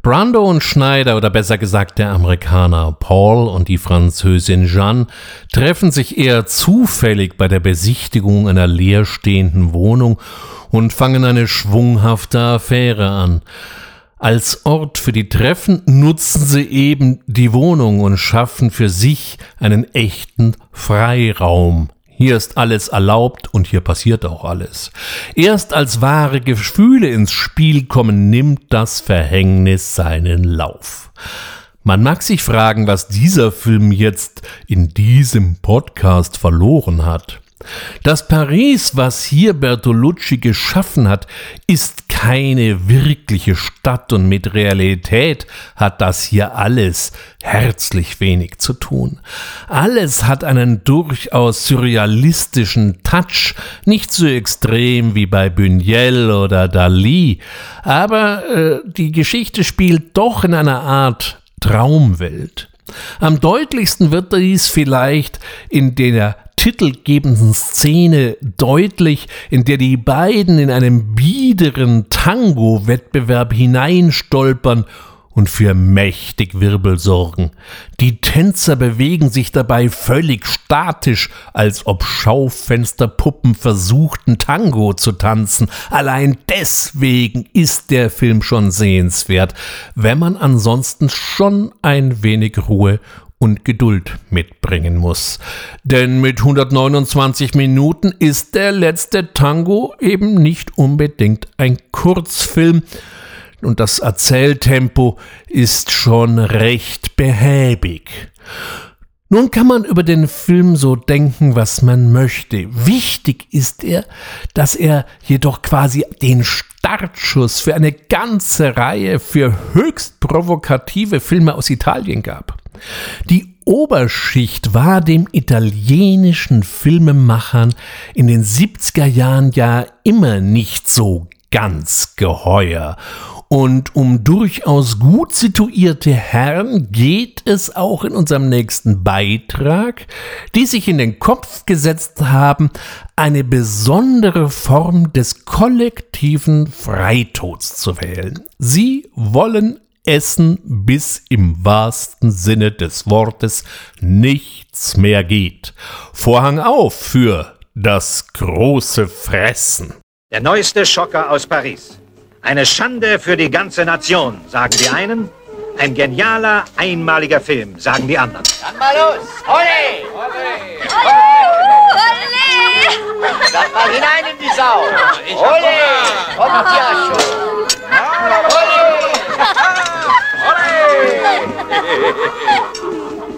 Brando und Schneider, oder besser gesagt der Amerikaner Paul und die Französin Jeanne, treffen sich eher zufällig bei der Besichtigung einer leerstehenden Wohnung und fangen eine schwunghafte Affäre an. Als Ort für die Treffen nutzen sie eben die Wohnung und schaffen für sich einen echten Freiraum. Hier ist alles erlaubt und hier passiert auch alles. Erst als wahre Gefühle ins Spiel kommen, nimmt das Verhängnis seinen Lauf. Man mag sich fragen, was dieser Film jetzt in diesem Podcast verloren hat. Das Paris, was hier Bertolucci geschaffen hat, ist keine wirkliche Stadt und mit Realität hat das hier alles herzlich wenig zu tun. Alles hat einen durchaus surrealistischen Touch, nicht so extrem wie bei Buñuel oder Dali, aber äh, die Geschichte spielt doch in einer Art Traumwelt. Am deutlichsten wird dies vielleicht in der titelgebenden Szene deutlich, in der die beiden in einen biederen Tango-Wettbewerb hineinstolpern und für mächtig Wirbel sorgen. Die Tänzer bewegen sich dabei völlig statisch, als ob Schaufensterpuppen versuchten Tango zu tanzen. Allein deswegen ist der Film schon sehenswert, wenn man ansonsten schon ein wenig Ruhe und Geduld mitbringen muss. Denn mit 129 Minuten ist der letzte Tango eben nicht unbedingt ein Kurzfilm, und das Erzähltempo ist schon recht behäbig. Nun kann man über den Film so denken, was man möchte. Wichtig ist er, dass er jedoch quasi den Startschuss für eine ganze Reihe für höchst provokative Filme aus Italien gab. Die Oberschicht war dem italienischen Filmemachern in den 70er Jahren ja immer nicht so ganz geheuer. Und um durchaus gut situierte Herren geht es auch in unserem nächsten Beitrag, die sich in den Kopf gesetzt haben, eine besondere Form des kollektiven Freitods zu wählen. Sie wollen essen, bis im wahrsten Sinne des Wortes nichts mehr geht. Vorhang auf für das große Fressen. Der neueste Schocker aus Paris. Eine Schande für die ganze Nation, sagen die einen. Ein genialer, einmaliger Film, sagen die anderen. Dann mal los! Ole! Ole! Ole! Dann mal hinein in die Sau! Ole! Kommt ja schon!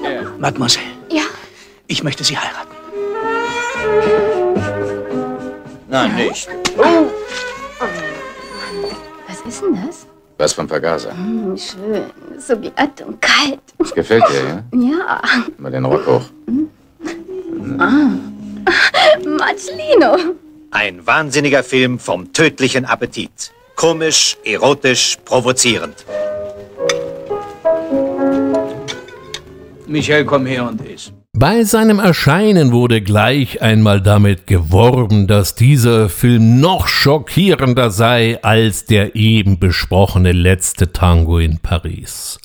Ole! Mademoiselle. Ja? Ich möchte Sie heiraten. Nein, nicht. Oh. Was ist denn das? Was vom Vergaser? Hm, schön. So glatt und kalt. Das gefällt dir, ja? Ja. Mal den Rock hoch. Ah. Marcellino. Ein wahnsinniger Film vom tödlichen Appetit. Komisch, erotisch, provozierend. Michel, komm her und iss. Bei seinem Erscheinen wurde gleich einmal damit geworben, dass dieser Film noch schockierender sei als der eben besprochene letzte Tango in Paris.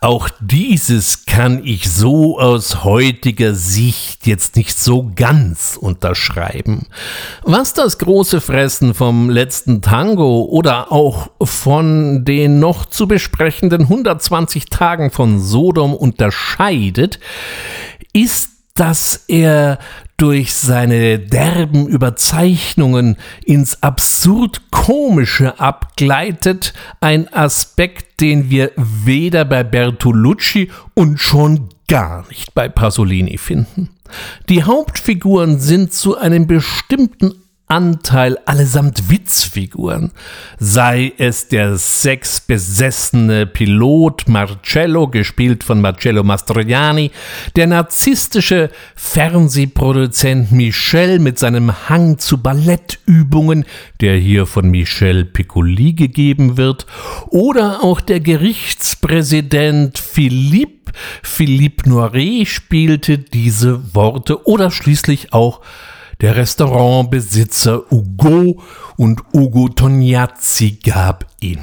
Auch dieses kann ich so aus heutiger Sicht jetzt nicht so ganz unterschreiben. Was das große Fressen vom letzten Tango oder auch von den noch zu besprechenden 120 Tagen von Sodom unterscheidet, ist, dass er durch seine derben Überzeichnungen ins absurd komische abgleitet, ein Aspekt, den wir weder bei Bertolucci und schon gar nicht bei Pasolini finden. Die Hauptfiguren sind zu einem bestimmten Anteil allesamt Witzfiguren, sei es der sexbesessene Pilot Marcello, gespielt von Marcello Mastroianni, der narzisstische Fernsehproduzent Michel mit seinem Hang zu Ballettübungen, der hier von Michel Piccoli gegeben wird, oder auch der Gerichtspräsident Philippe, Philippe Noiret spielte diese Worte, oder schließlich auch der Restaurantbesitzer Ugo und Ugo Tognazzi gab ihn.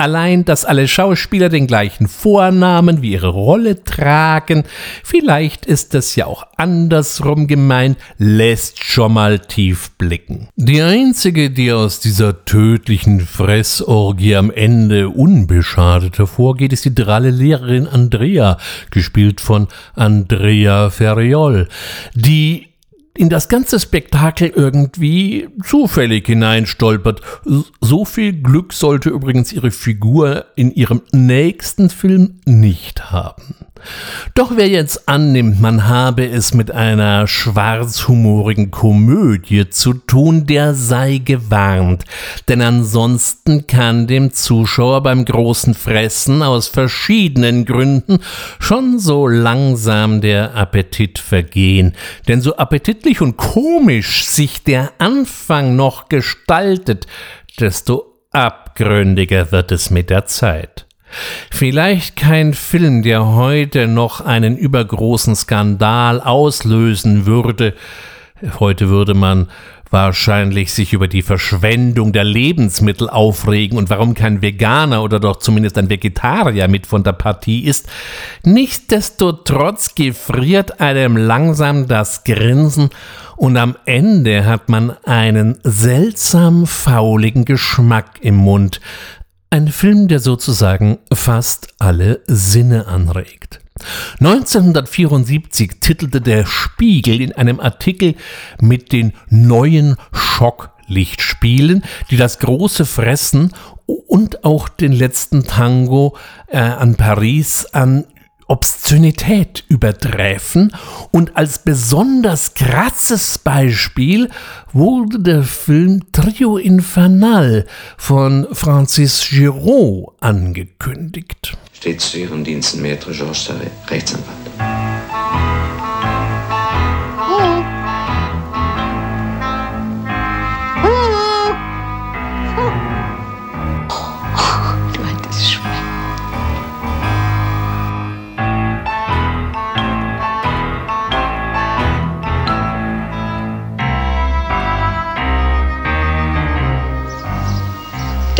Allein, dass alle Schauspieler den gleichen Vornamen wie ihre Rolle tragen, vielleicht ist das ja auch andersrum gemeint, lässt schon mal tief blicken. Die einzige, die aus dieser tödlichen Fressorgie am Ende unbeschadet hervorgeht, ist die dralle Lehrerin Andrea, gespielt von Andrea Ferriol, die in das ganze Spektakel irgendwie zufällig hineinstolpert. So viel Glück sollte übrigens ihre Figur in ihrem nächsten Film nicht haben. Doch wer jetzt annimmt, man habe es mit einer schwarzhumorigen Komödie zu tun, der sei gewarnt, denn ansonsten kann dem Zuschauer beim großen Fressen aus verschiedenen Gründen schon so langsam der Appetit vergehen, denn so appetitlich und komisch sich der Anfang noch gestaltet, desto abgründiger wird es mit der Zeit. Vielleicht kein Film, der heute noch einen übergroßen Skandal auslösen würde. Heute würde man wahrscheinlich sich über die Verschwendung der Lebensmittel aufregen und warum kein Veganer oder doch zumindest ein Vegetarier mit von der Partie ist. Nichtsdestotrotz gefriert einem langsam das Grinsen und am Ende hat man einen seltsam fauligen Geschmack im Mund, ein Film, der sozusagen fast alle Sinne anregt. 1974 titelte der Spiegel in einem Artikel mit den neuen Schocklichtspielen, die das große Fressen und auch den letzten Tango äh, an Paris an Obszönität übertreffen und als besonders krasses Beispiel wurde der Film Trio Infernal von Francis Giraud angekündigt. Steht zu Ihren Diensten, Maître Georges Rechtsanwalt.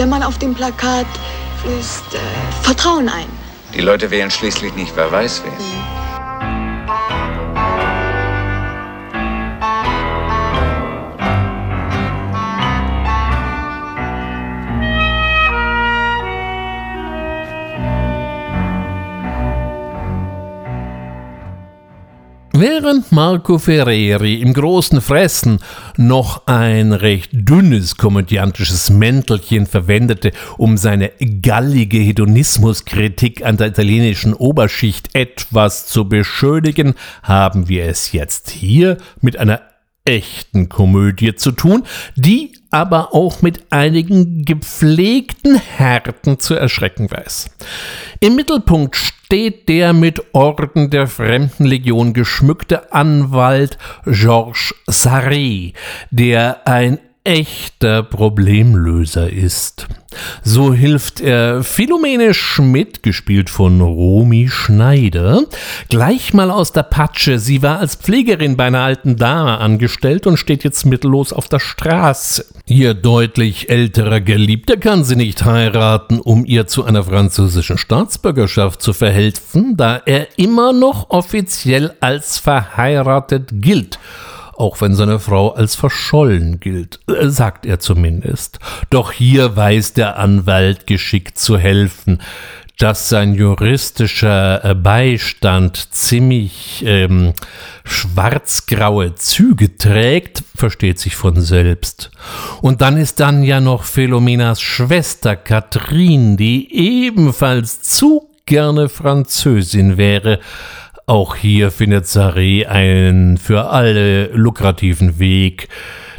Der Mann auf dem Plakat flößt äh, Vertrauen ein. Die Leute wählen schließlich nicht, wer weiß wen. Während Marco Ferreri im großen Fressen noch ein recht dünnes komödiantisches Mäntelchen verwendete, um seine gallige Hedonismuskritik an der italienischen Oberschicht etwas zu beschönigen, haben wir es jetzt hier mit einer echten Komödie zu tun, die aber auch mit einigen gepflegten Härten zu erschrecken weiß. Im Mittelpunkt steht der mit Orden der Fremdenlegion geschmückte Anwalt Georges Sarri, der ein echter Problemlöser ist. So hilft er Philomene Schmidt, gespielt von Romy Schneider, gleich mal aus der Patsche. Sie war als Pflegerin bei einer alten Dame angestellt und steht jetzt mittellos auf der Straße. Ihr deutlich älterer Geliebter kann sie nicht heiraten, um ihr zu einer französischen Staatsbürgerschaft zu verhelfen, da er immer noch offiziell als verheiratet gilt auch wenn seine Frau als verschollen gilt, äh, sagt er zumindest. Doch hier weiß der Anwalt geschickt zu helfen. Dass sein juristischer äh, Beistand ziemlich ähm, schwarzgraue Züge trägt, versteht sich von selbst. Und dann ist dann ja noch Philomenas Schwester Katrin, die ebenfalls zu gerne Französin wäre, auch hier findet Saré einen für alle lukrativen Weg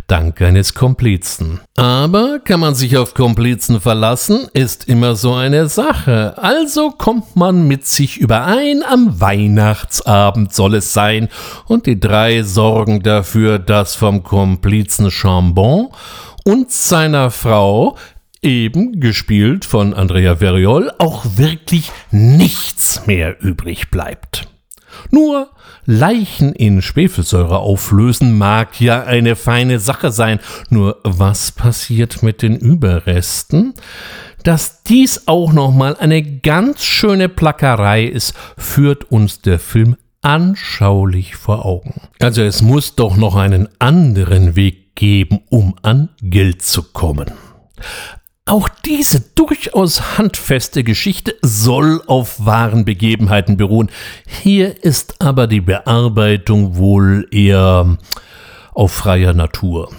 dank eines Komplizen. Aber kann man sich auf Komplizen verlassen, ist immer so eine Sache. Also kommt man mit sich überein, am Weihnachtsabend soll es sein, und die drei sorgen dafür, dass vom Komplizen Chambon und seiner Frau eben gespielt von Andrea Verriol, auch wirklich nichts mehr übrig bleibt. Nur Leichen in Schwefelsäure auflösen mag ja eine feine Sache sein. Nur was passiert mit den Überresten? Dass dies auch nochmal eine ganz schöne Plackerei ist, führt uns der Film anschaulich vor Augen. Also es muss doch noch einen anderen Weg geben, um an Geld zu kommen. Auch diese durchaus handfeste Geschichte soll auf wahren Begebenheiten beruhen. Hier ist aber die Bearbeitung wohl eher auf freier Natur.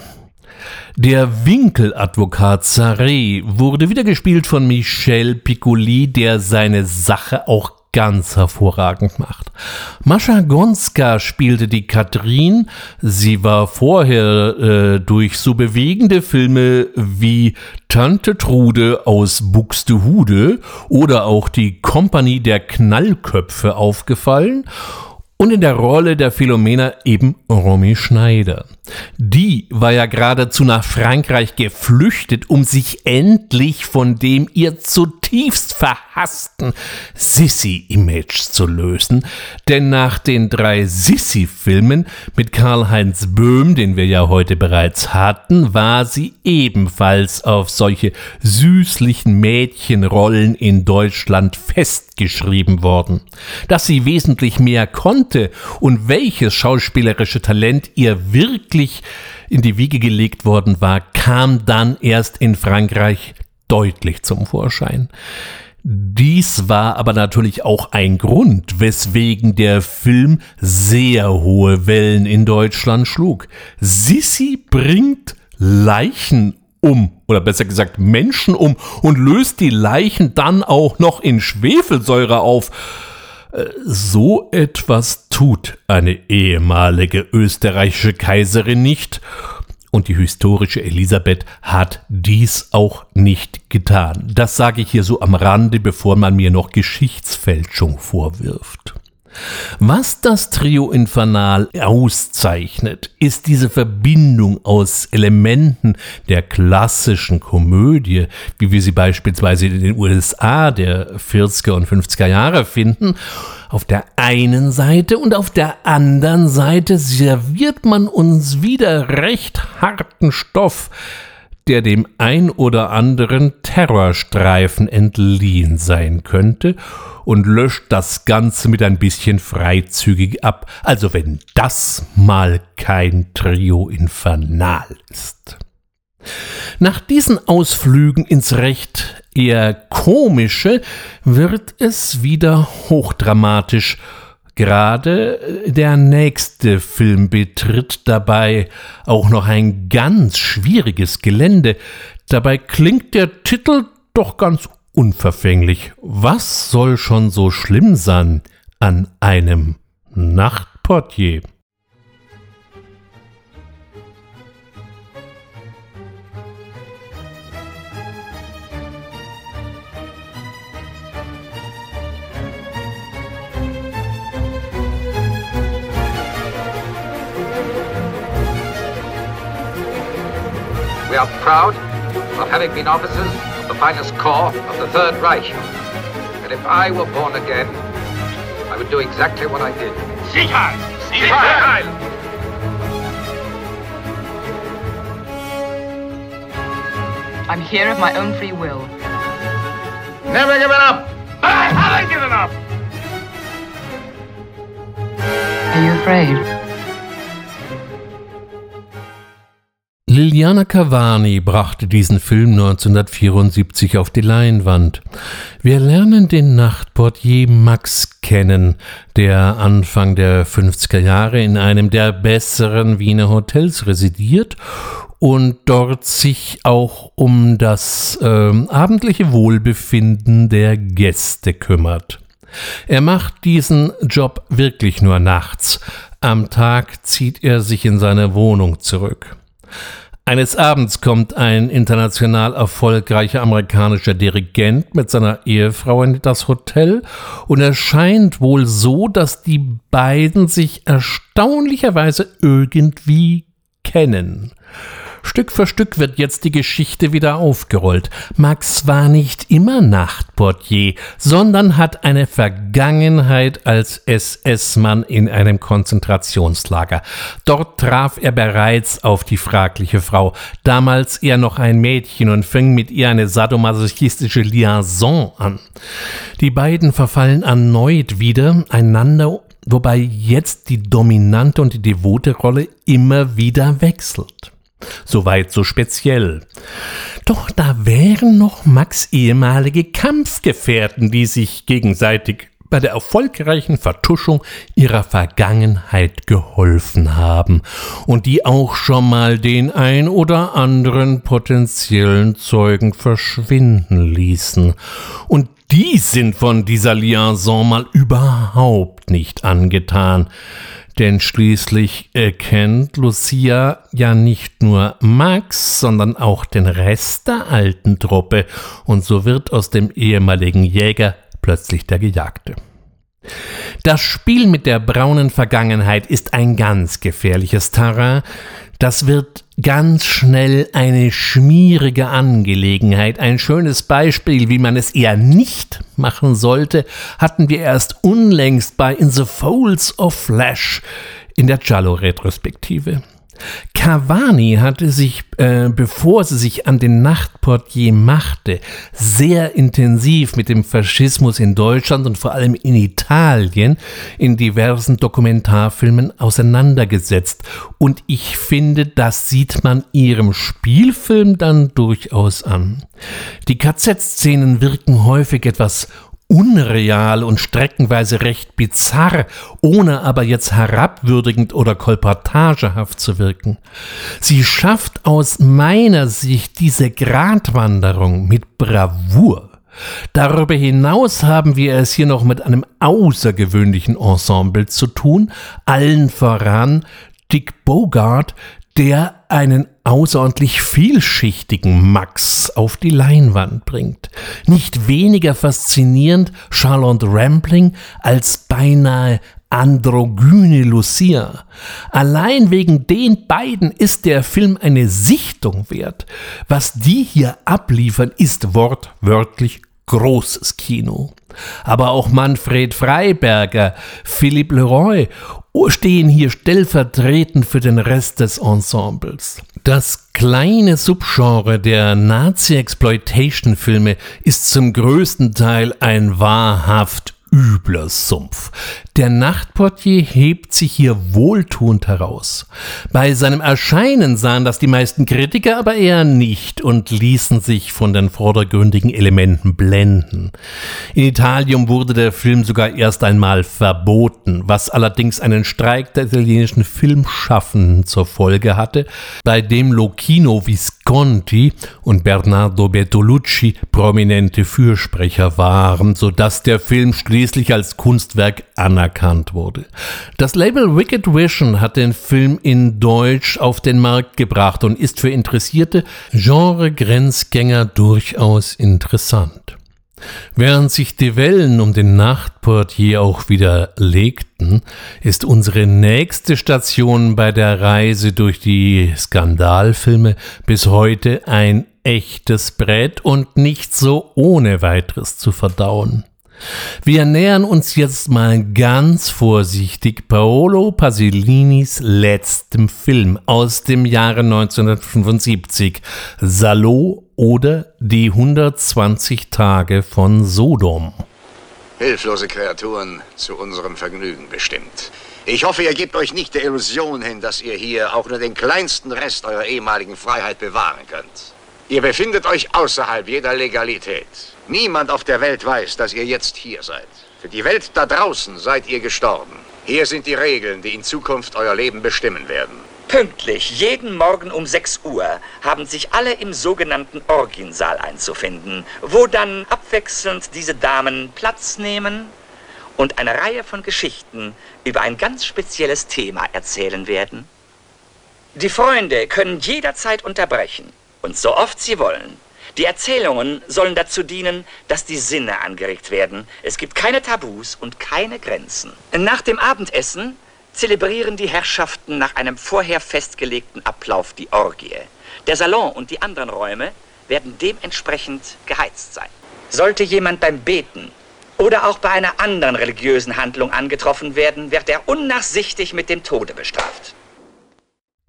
Der Winkeladvokat Saré wurde wieder gespielt von Michel Piccoli, der seine Sache auch ganz hervorragend macht. Mascha Gonska spielte die Katrin. Sie war vorher äh, durch so bewegende Filme wie Tante Trude aus Buxtehude oder auch die Kompanie der Knallköpfe aufgefallen und in der Rolle der Philomena eben Romy Schneider. Die war ja geradezu nach Frankreich geflüchtet, um sich endlich von dem ihr zutiefst verhassten Sissy-Image zu lösen. Denn nach den drei Sissy-Filmen mit Karl-Heinz Böhm, den wir ja heute bereits hatten, war sie ebenfalls auf solche süßlichen Mädchenrollen in Deutschland festgeschrieben worden. Dass sie wesentlich mehr konnte und welches schauspielerische Talent ihr wirklich wirklich in die Wiege gelegt worden war, kam dann erst in Frankreich deutlich zum Vorschein. Dies war aber natürlich auch ein Grund, weswegen der Film sehr hohe Wellen in Deutschland schlug. Sissi bringt Leichen um, oder besser gesagt Menschen um und löst die Leichen dann auch noch in Schwefelsäure auf. So etwas tut eine ehemalige österreichische Kaiserin nicht, und die historische Elisabeth hat dies auch nicht getan. Das sage ich hier so am Rande, bevor man mir noch Geschichtsfälschung vorwirft. Was das Trio Infernal auszeichnet, ist diese Verbindung aus Elementen der klassischen Komödie, wie wir sie beispielsweise in den USA der 40er und 50er Jahre finden, auf der einen Seite und auf der anderen Seite serviert man uns wieder recht harten Stoff, der dem ein oder anderen Terrorstreifen entliehen sein könnte und löscht das Ganze mit ein bisschen freizügig ab, also wenn das mal kein Trio infernal ist. Nach diesen Ausflügen ins Recht eher komische wird es wieder hochdramatisch. Gerade der nächste Film betritt dabei auch noch ein ganz schwieriges Gelände. Dabei klingt der Titel doch ganz unverfänglich. Was soll schon so schlimm sein an einem Nachtportier? We are proud of having been officers of the finest corps of the Third Reich. And if I were born again, I would do exactly what I did. Sicherheit! Sicherheit! I'm here of my own free will. Never give it up! I haven't given up! Are you afraid? Liliana Cavani brachte diesen Film 1974 auf die Leinwand. Wir lernen den Nachtportier Max kennen, der Anfang der 50er Jahre in einem der besseren Wiener Hotels residiert und dort sich auch um das äh, abendliche Wohlbefinden der Gäste kümmert. Er macht diesen Job wirklich nur nachts. Am Tag zieht er sich in seine Wohnung zurück. Eines Abends kommt ein international erfolgreicher amerikanischer Dirigent mit seiner Ehefrau in das Hotel und es scheint wohl so, dass die beiden sich erstaunlicherweise irgendwie kennen. Stück für Stück wird jetzt die Geschichte wieder aufgerollt. Max war nicht immer Nachtportier, sondern hat eine Vergangenheit als SS-Mann in einem Konzentrationslager. Dort traf er bereits auf die fragliche Frau, damals eher noch ein Mädchen und fing mit ihr eine sadomasochistische Liaison an. Die beiden verfallen erneut wieder einander wobei jetzt die dominante und die devote Rolle immer wieder wechselt. Soweit so speziell. Doch da wären noch Max ehemalige Kampfgefährten, die sich gegenseitig bei der erfolgreichen Vertuschung ihrer Vergangenheit geholfen haben und die auch schon mal den ein oder anderen potenziellen Zeugen verschwinden ließen. Und die sind von dieser Liaison mal überhaupt nicht angetan denn schließlich erkennt Lucia ja nicht nur Max, sondern auch den Rest der alten Truppe, und so wird aus dem ehemaligen Jäger plötzlich der Gejagte. Das Spiel mit der braunen Vergangenheit ist ein ganz gefährliches Terrain, das wird ganz schnell eine schmierige Angelegenheit. Ein schönes Beispiel, wie man es eher nicht machen sollte, hatten wir erst unlängst bei In the Folds of Flash in der Giallo-Retrospektive. Cavani hatte sich, äh, bevor sie sich an den Nachtportier machte, sehr intensiv mit dem Faschismus in Deutschland und vor allem in Italien in diversen Dokumentarfilmen auseinandergesetzt. Und ich finde, das sieht man ihrem Spielfilm dann durchaus an. Die KZ-Szenen wirken häufig etwas unreal und streckenweise recht bizarr, ohne aber jetzt herabwürdigend oder kolportagehaft zu wirken. Sie schafft aus meiner Sicht diese Gratwanderung mit Bravour. Darüber hinaus haben wir es hier noch mit einem außergewöhnlichen Ensemble zu tun, allen voran Dick Bogart, der einen außerordentlich vielschichtigen Max auf die Leinwand bringt. Nicht weniger faszinierend Charlotte Rampling als beinahe androgyne Lucia. Allein wegen den beiden ist der Film eine Sichtung wert. Was die hier abliefern, ist wortwörtlich großes Kino. Aber auch Manfred Freiberger, Philippe Leroy stehen hier stellvertretend für den Rest des Ensembles. Das kleine Subgenre der Nazi-Exploitation-Filme ist zum größten Teil ein wahrhaft übler Sumpf. Der Nachtportier hebt sich hier wohltuend heraus. Bei seinem Erscheinen sahen das die meisten Kritiker aber eher nicht und ließen sich von den vordergründigen Elementen blenden. In Italien wurde der Film sogar erst einmal verboten, was allerdings einen Streik der italienischen Filmschaffenden zur Folge hatte, bei dem Locchino Visconti und Bernardo Bertolucci prominente Fürsprecher waren, sodass der Film schließlich als Kunstwerk anerkannt anerkannt wurde. Das Label Wicked Vision hat den Film in Deutsch auf den Markt gebracht und ist für interessierte Genre-Grenzgänger durchaus interessant. Während sich die Wellen um den Nachtportier auch wieder legten, ist unsere nächste Station bei der Reise durch die Skandalfilme bis heute ein echtes Brett und nicht so ohne weiteres zu verdauen. Wir nähern uns jetzt mal ganz vorsichtig Paolo Pasolinis letztem Film aus dem Jahre 1975, Salo oder die 120 Tage von Sodom. Hilflose Kreaturen zu unserem Vergnügen bestimmt. Ich hoffe, ihr gebt euch nicht der Illusion hin, dass ihr hier auch nur den kleinsten Rest eurer ehemaligen Freiheit bewahren könnt. Ihr befindet euch außerhalb jeder Legalität. Niemand auf der Welt weiß, dass ihr jetzt hier seid. Für die Welt da draußen seid ihr gestorben. Hier sind die Regeln, die in Zukunft euer Leben bestimmen werden. Pünktlich, jeden Morgen um 6 Uhr, haben sich alle im sogenannten Orgiensaal einzufinden, wo dann abwechselnd diese Damen Platz nehmen und eine Reihe von Geschichten über ein ganz spezielles Thema erzählen werden. Die Freunde können jederzeit unterbrechen und so oft sie wollen. Die Erzählungen sollen dazu dienen, dass die Sinne angeregt werden. Es gibt keine Tabus und keine Grenzen. Nach dem Abendessen zelebrieren die Herrschaften nach einem vorher festgelegten Ablauf die Orgie. Der Salon und die anderen Räume werden dementsprechend geheizt sein. Sollte jemand beim Beten oder auch bei einer anderen religiösen Handlung angetroffen werden, wird er unnachsichtig mit dem Tode bestraft.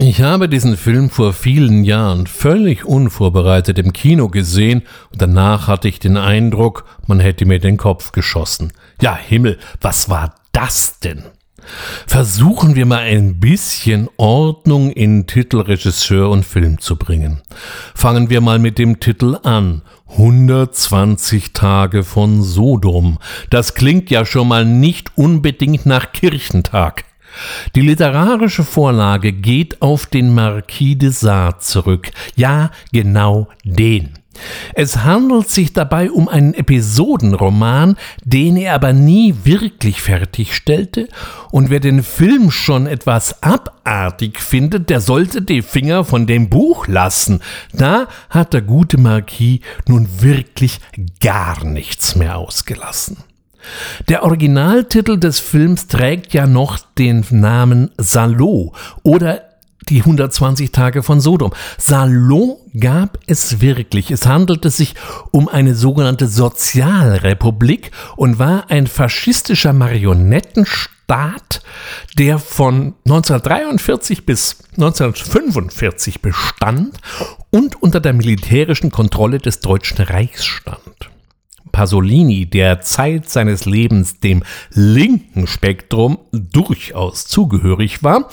Ich habe diesen Film vor vielen Jahren völlig unvorbereitet im Kino gesehen und danach hatte ich den Eindruck, man hätte mir den Kopf geschossen. Ja, Himmel, was war das denn? Versuchen wir mal ein bisschen Ordnung in Titel, Regisseur und Film zu bringen. Fangen wir mal mit dem Titel an. 120 Tage von Sodom. Das klingt ja schon mal nicht unbedingt nach Kirchentag. Die literarische Vorlage geht auf den Marquis de Sade zurück. Ja, genau den. Es handelt sich dabei um einen Episodenroman, den er aber nie wirklich fertigstellte, und wer den Film schon etwas abartig findet, der sollte die Finger von dem Buch lassen. Da hat der gute Marquis nun wirklich gar nichts mehr ausgelassen. Der Originaltitel des Films trägt ja noch den Namen Salo oder die 120 Tage von Sodom. Salon gab es wirklich. Es handelte sich um eine sogenannte Sozialrepublik und war ein faschistischer Marionettenstaat, der von 1943 bis 1945 bestand und unter der militärischen Kontrolle des Deutschen Reichs stand. Pasolini der Zeit seines Lebens dem linken Spektrum durchaus zugehörig war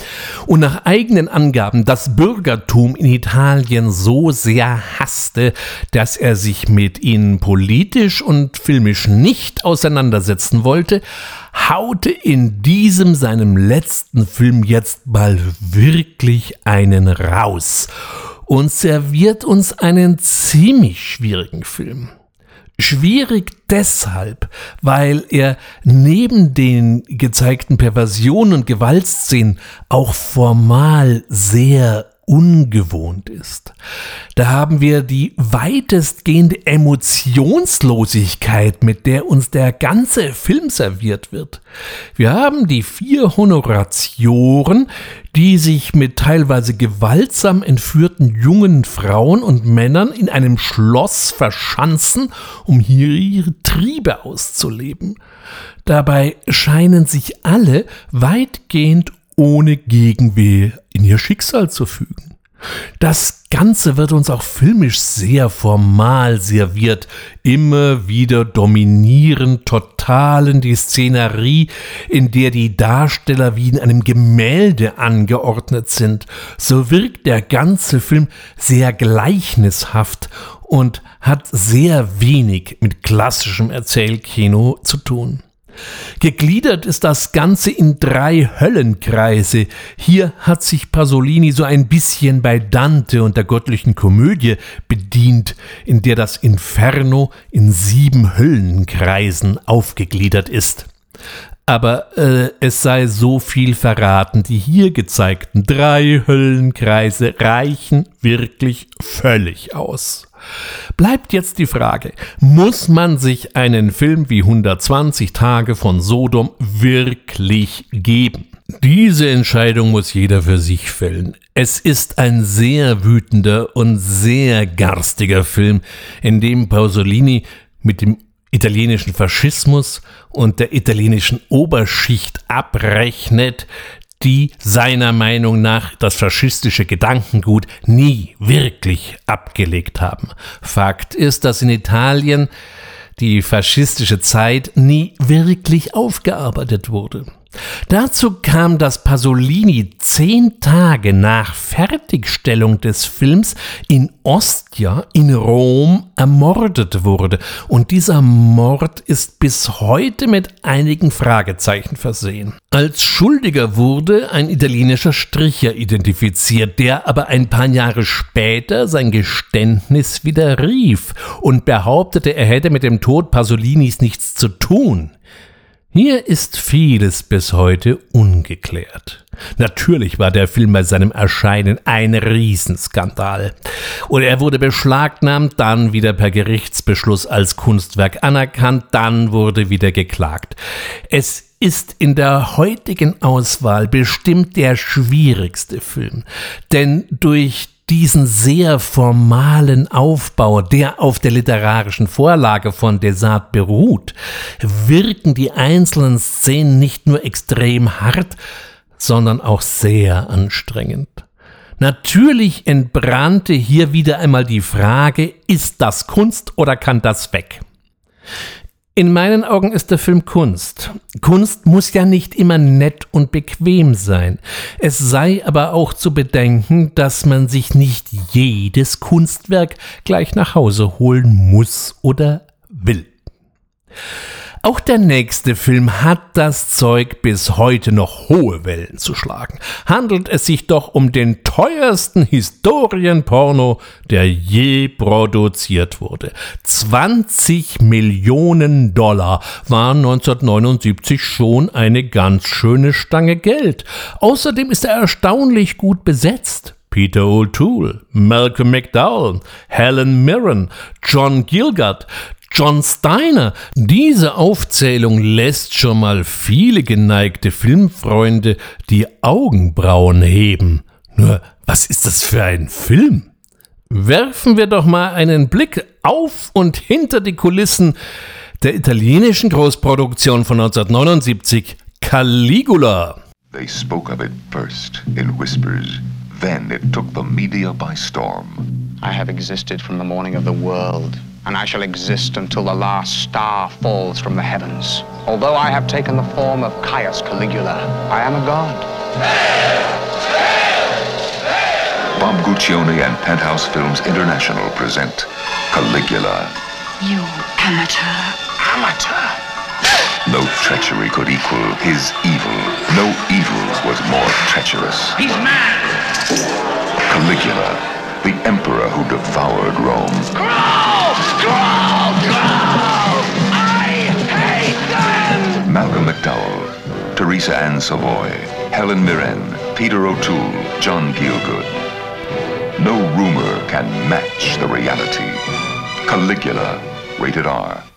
und nach eigenen Angaben das Bürgertum in Italien so sehr hasste, dass er sich mit ihnen politisch und filmisch nicht auseinandersetzen wollte, haute in diesem seinem letzten Film jetzt mal wirklich einen raus und serviert uns einen ziemlich schwierigen Film. Schwierig deshalb, weil er neben den gezeigten Perversionen und Gewaltszenen auch formal sehr ungewohnt ist. Da haben wir die weitestgehende Emotionslosigkeit, mit der uns der ganze Film serviert wird. Wir haben die vier Honoratioren, die sich mit teilweise gewaltsam entführten jungen Frauen und Männern in einem Schloss verschanzen, um hier ihre Triebe auszuleben. Dabei scheinen sich alle weitgehend ohne Gegenwehe in ihr Schicksal zu fügen. Das Ganze wird uns auch filmisch sehr formal serviert, immer wieder dominierend totalen die Szenerie, in der die Darsteller wie in einem Gemälde angeordnet sind. So wirkt der ganze Film sehr gleichnishaft und hat sehr wenig mit klassischem Erzählkino zu tun. Gegliedert ist das Ganze in drei Höllenkreise. Hier hat sich Pasolini so ein bisschen bei Dante und der göttlichen Komödie bedient, in der das Inferno in sieben Höllenkreisen aufgegliedert ist. Aber äh, es sei so viel verraten, die hier gezeigten drei Höllenkreise reichen wirklich völlig aus. Bleibt jetzt die Frage, muss man sich einen Film wie 120 Tage von Sodom wirklich geben? Diese Entscheidung muss jeder für sich fällen. Es ist ein sehr wütender und sehr garstiger Film, in dem Pasolini mit dem italienischen Faschismus und der italienischen Oberschicht abrechnet, die seiner Meinung nach das faschistische Gedankengut nie wirklich abgelegt haben. Fakt ist, dass in Italien die faschistische Zeit nie wirklich aufgearbeitet wurde. Dazu kam, dass Pasolini zehn Tage nach Fertigstellung des Films in Ostia in Rom ermordet wurde. Und dieser Mord ist bis heute mit einigen Fragezeichen versehen. Als Schuldiger wurde ein italienischer Stricher identifiziert, der aber ein paar Jahre später sein Geständnis widerrief und behauptete, er hätte mit dem Tod Pasolinis nichts zu tun. Hier ist vieles bis heute ungeklärt. Natürlich war der Film bei seinem Erscheinen ein Riesenskandal. Und er wurde beschlagnahmt, dann wieder per Gerichtsbeschluss als Kunstwerk anerkannt, dann wurde wieder geklagt. Es ist in der heutigen Auswahl bestimmt der schwierigste Film, denn durch diesen sehr formalen Aufbau, der auf der literarischen Vorlage von Desart beruht, wirken die einzelnen Szenen nicht nur extrem hart, sondern auch sehr anstrengend. Natürlich entbrannte hier wieder einmal die Frage, ist das Kunst oder kann das weg? In meinen Augen ist der Film Kunst. Kunst muss ja nicht immer nett und bequem sein. Es sei aber auch zu bedenken, dass man sich nicht jedes Kunstwerk gleich nach Hause holen muss oder will. Auch der nächste Film hat das Zeug, bis heute noch hohe Wellen zu schlagen. Handelt es sich doch um den teuersten Historienporno, der je produziert wurde. 20 Millionen Dollar waren 1979 schon eine ganz schöne Stange Geld. Außerdem ist er erstaunlich gut besetzt. Peter O'Toole, Malcolm McDowell, Helen Mirren, John Gilgard, John Steiner. Diese Aufzählung lässt schon mal viele geneigte Filmfreunde die Augenbrauen heben. Nur, was ist das für ein Film? Werfen wir doch mal einen Blick auf und hinter die Kulissen der italienischen Großproduktion von 1979, Caligula. They spoke of it first in whispers. Then it took the media by storm. I have existed from the morning of the world. And I shall exist until the last star falls from the heavens. Although I have taken the form of Caius Caligula, I am a god. Bob Guccione and Penthouse Films International present Caligula. You amateur. Amateur? No treachery could equal his evil. No evil was more treacherous. He's mad! Caligula, the emperor who devoured Rome. Malcolm McDowell, Teresa Ann Savoy, Helen Mirren, Peter O'Toole, John Gielgud. No rumor can match the reality. Caligula, rated R.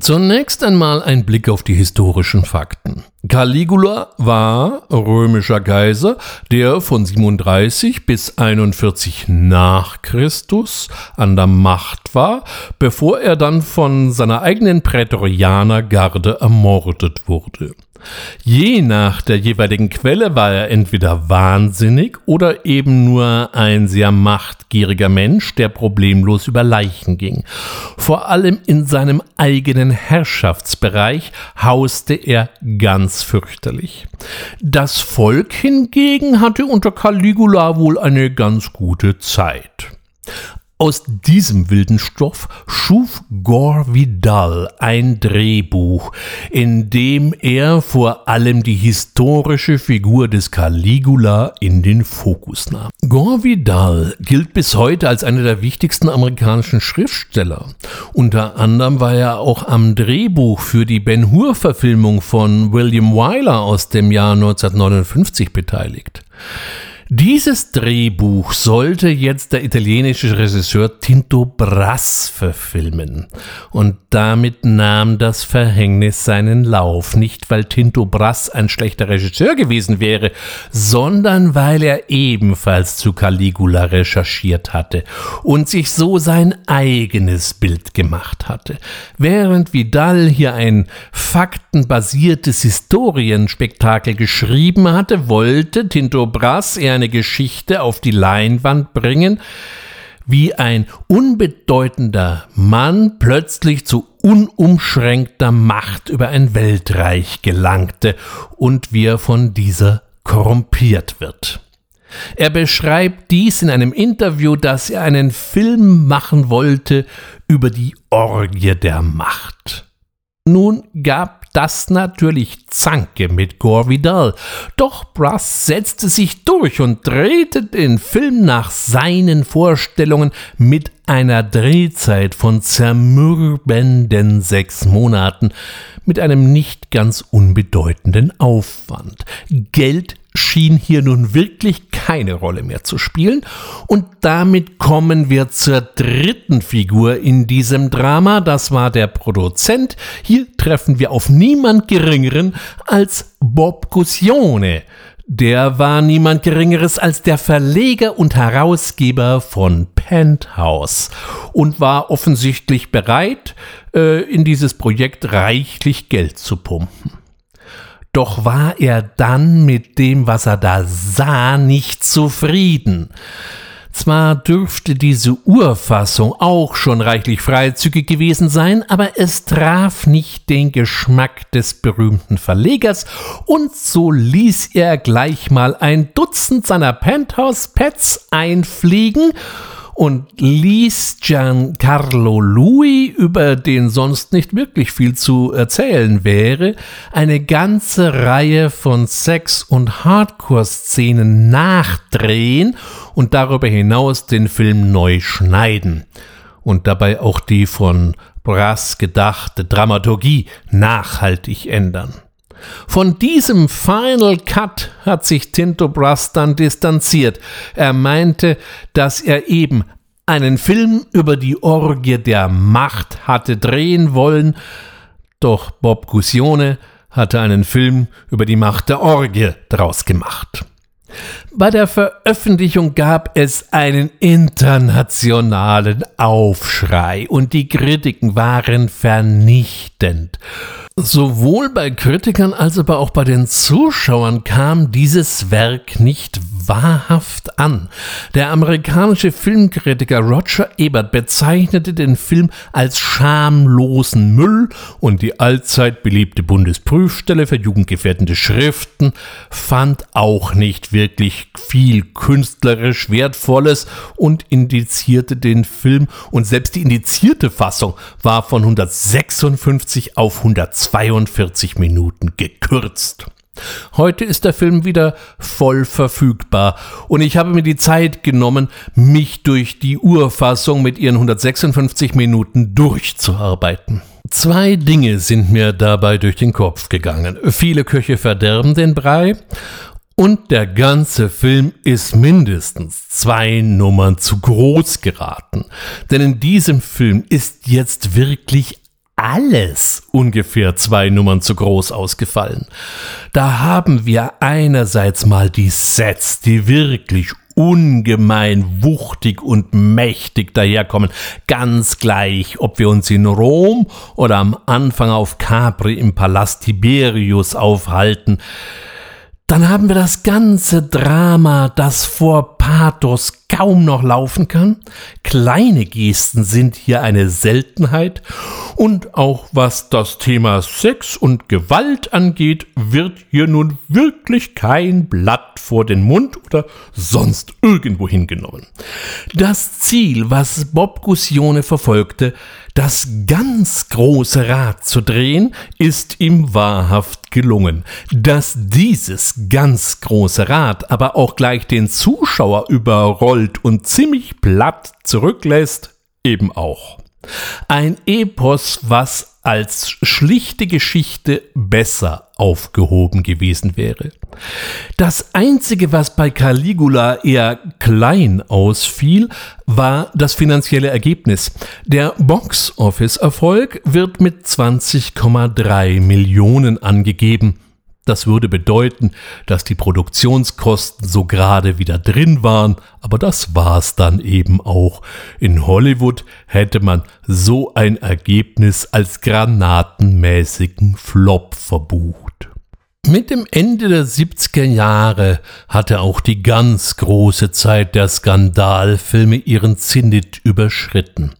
Zunächst einmal ein Blick auf die historischen Fakten. Caligula war römischer Kaiser, der von 37 bis 41 nach Christus an der Macht war, bevor er dann von seiner eigenen Prätorianergarde ermordet wurde. Je nach der jeweiligen Quelle war er entweder wahnsinnig oder eben nur ein sehr machtgieriger Mensch, der problemlos über Leichen ging. Vor allem in seinem eigenen Herrschaftsbereich hauste er ganz fürchterlich. Das Volk hingegen hatte unter Caligula wohl eine ganz gute Zeit. Aus diesem wilden Stoff schuf Gore Vidal ein Drehbuch, in dem er vor allem die historische Figur des Caligula in den Fokus nahm. Gore Vidal gilt bis heute als einer der wichtigsten amerikanischen Schriftsteller. Unter anderem war er auch am Drehbuch für die Ben Hur-Verfilmung von William Wyler aus dem Jahr 1959 beteiligt. Dieses Drehbuch sollte jetzt der italienische Regisseur Tinto Brass verfilmen. Und damit nahm das Verhängnis seinen Lauf. Nicht, weil Tinto Brass ein schlechter Regisseur gewesen wäre, sondern weil er ebenfalls zu Caligula recherchiert hatte und sich so sein eigenes Bild gemacht hatte. Während Vidal hier ein faktenbasiertes Historienspektakel geschrieben hatte, wollte Tinto Brass eher eine Geschichte auf die Leinwand bringen, wie ein unbedeutender Mann plötzlich zu unumschränkter Macht über ein Weltreich gelangte und wie er von dieser korrumpiert wird. Er beschreibt dies in einem Interview, dass er einen Film machen wollte über die Orgie der Macht. Nun gab das natürlich Zanke mit Gore Vidal. Doch Brass setzte sich durch und drehte den Film nach seinen Vorstellungen mit einer Drehzeit von zermürbenden sechs Monaten mit einem nicht ganz unbedeutenden Aufwand. Geld schien hier nun wirklich keine Rolle mehr zu spielen. Und damit kommen wir zur dritten Figur in diesem Drama. Das war der Produzent. Hier treffen wir auf niemand Geringeren als Bob Gussione. Der war niemand Geringeres als der Verleger und Herausgeber von Penthouse und war offensichtlich bereit, äh, in dieses Projekt reichlich Geld zu pumpen. Doch war er dann mit dem, was er da sah, nicht zufrieden. Zwar dürfte diese Urfassung auch schon reichlich freizügig gewesen sein, aber es traf nicht den Geschmack des berühmten Verlegers und so ließ er gleich mal ein Dutzend seiner Penthouse-Pets einfliegen und ließ Giancarlo Lui, über den sonst nicht wirklich viel zu erzählen wäre, eine ganze Reihe von Sex- und Hardcore-Szenen nachdrehen und darüber hinaus den Film neu schneiden und dabei auch die von Brass gedachte Dramaturgie nachhaltig ändern. Von diesem Final Cut hat sich Tinto Brass dann distanziert. Er meinte, dass er eben einen Film über die Orgie der Macht hatte drehen wollen, doch Bob Gussione hatte einen Film über die Macht der Orgie draus gemacht. Bei der Veröffentlichung gab es einen internationalen Aufschrei und die Kritiken waren vernichtend. Sowohl bei Kritikern als aber auch bei den Zuschauern kam dieses Werk nicht wahrhaft an. Der amerikanische Filmkritiker Roger Ebert bezeichnete den Film als schamlosen Müll und die allzeit beliebte Bundesprüfstelle für jugendgefährdende Schriften fand auch nicht wirklich viel künstlerisch Wertvolles und indizierte den Film und selbst die indizierte Fassung war von 156 auf 120 42 Minuten gekürzt. Heute ist der Film wieder voll verfügbar und ich habe mir die Zeit genommen, mich durch die Urfassung mit ihren 156 Minuten durchzuarbeiten. Zwei Dinge sind mir dabei durch den Kopf gegangen. Viele Köche verderben den Brei Und der ganze Film ist mindestens zwei Nummern zu groß geraten. Denn in diesem Film ist jetzt wirklich alles ungefähr zwei Nummern zu groß ausgefallen. Da haben wir einerseits mal die Sets, die wirklich ungemein wuchtig und mächtig daherkommen, ganz gleich, ob wir uns in Rom oder am Anfang auf Capri im Palast Tiberius aufhalten. Dann haben wir das ganze Drama, das vor Pathos kaum noch laufen kann. Kleine Gesten sind hier eine Seltenheit. Und auch was das Thema Sex und Gewalt angeht, wird hier nun wirklich kein Blatt vor den Mund oder sonst irgendwo hingenommen. Das Ziel, was Bob Gussione verfolgte, das ganz große Rad zu drehen, ist ihm wahrhaft gelungen. Dass dieses ganz große Rad aber auch gleich den Zuschauer überrollt und ziemlich platt zurücklässt, eben auch. Ein Epos, was als schlichte Geschichte besser aufgehoben gewesen wäre. Das Einzige, was bei Caligula eher klein ausfiel, war das finanzielle Ergebnis. Der Box-Office-Erfolg wird mit 20,3 Millionen angegeben. Das würde bedeuten, dass die Produktionskosten so gerade wieder drin waren, aber das war's dann eben auch. In Hollywood hätte man so ein Ergebnis als granatenmäßigen Flop verbucht. Mit dem Ende der 70er Jahre hatte auch die ganz große Zeit der Skandalfilme ihren Zenit überschritten.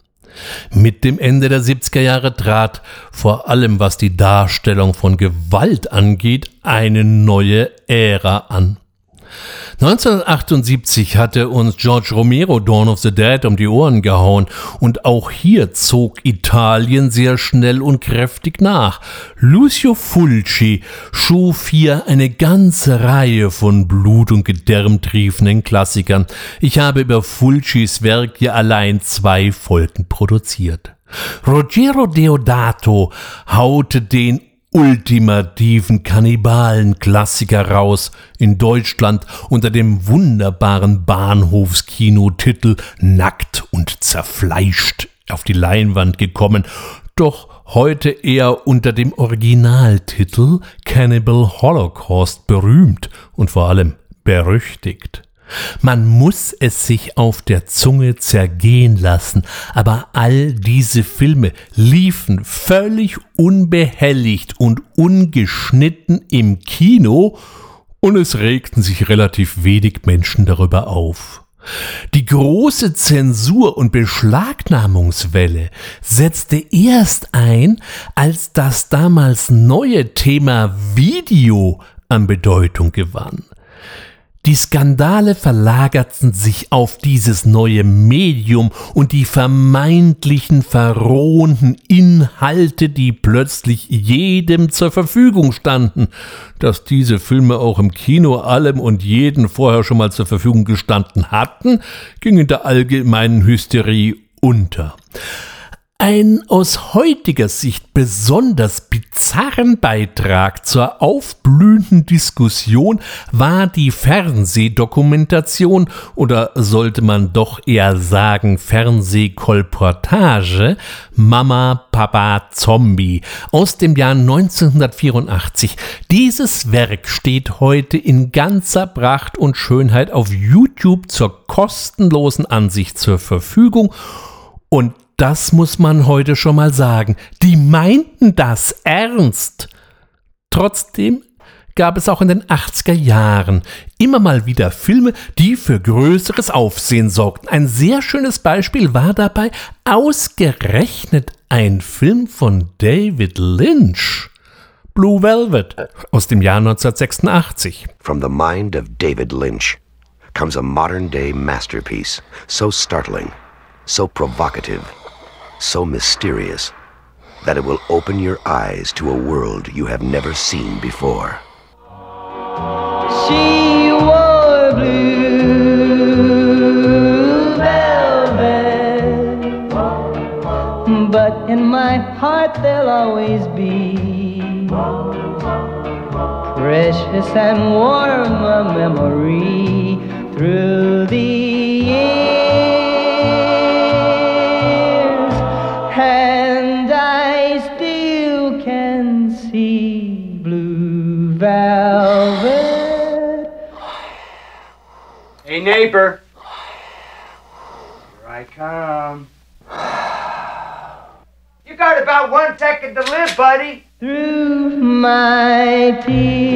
Mit dem Ende der 70er Jahre trat, vor allem was die Darstellung von Gewalt angeht, eine neue Ära an. 1978 hatte uns George Romero Dawn of the Dead um die Ohren gehauen und auch hier zog Italien sehr schnell und kräftig nach. Lucio Fulci schuf hier eine ganze Reihe von Blut- und Gedärmtriefenden Klassikern. Ich habe über Fulcis Werk hier allein zwei Folgen produziert. Rogero Deodato haute den ultimativen Kannibalen-Klassiker raus, in Deutschland unter dem wunderbaren Bahnhofskinotitel Nackt und zerfleischt auf die Leinwand gekommen, doch heute eher unter dem Originaltitel Cannibal Holocaust berühmt und vor allem berüchtigt. Man muss es sich auf der Zunge zergehen lassen, aber all diese Filme liefen völlig unbehelligt und ungeschnitten im Kino und es regten sich relativ wenig Menschen darüber auf. Die große Zensur und Beschlagnahmungswelle setzte erst ein, als das damals neue Thema Video an Bedeutung gewann. Die Skandale verlagerten sich auf dieses neue Medium und die vermeintlichen verrohenden Inhalte, die plötzlich jedem zur Verfügung standen. Dass diese Filme auch im Kino allem und jeden vorher schon mal zur Verfügung gestanden hatten, ging in der allgemeinen Hysterie unter. Ein aus heutiger Sicht besonders bizarren Beitrag zur aufblühenden Diskussion war die Fernsehdokumentation oder sollte man doch eher sagen Fernsehkolportage Mama, Papa, Zombie aus dem Jahr 1984. Dieses Werk steht heute in ganzer Pracht und Schönheit auf YouTube zur kostenlosen Ansicht zur Verfügung und das muss man heute schon mal sagen. Die meinten das ernst. Trotzdem gab es auch in den 80er Jahren immer mal wieder Filme, die für größeres Aufsehen sorgten. Ein sehr schönes Beispiel war dabei ausgerechnet ein Film von David Lynch. Blue Velvet aus dem Jahr 1986. From the mind of David Lynch comes a modern day masterpiece, so startling, so provocative so mysterious that it will open your eyes to a world you have never seen before. She wore blue velvet, but in my heart there'll always be precious and warm a memory through the velvet. Hey, neighbor. Here I come. You got about one second to live, buddy. Through my tears.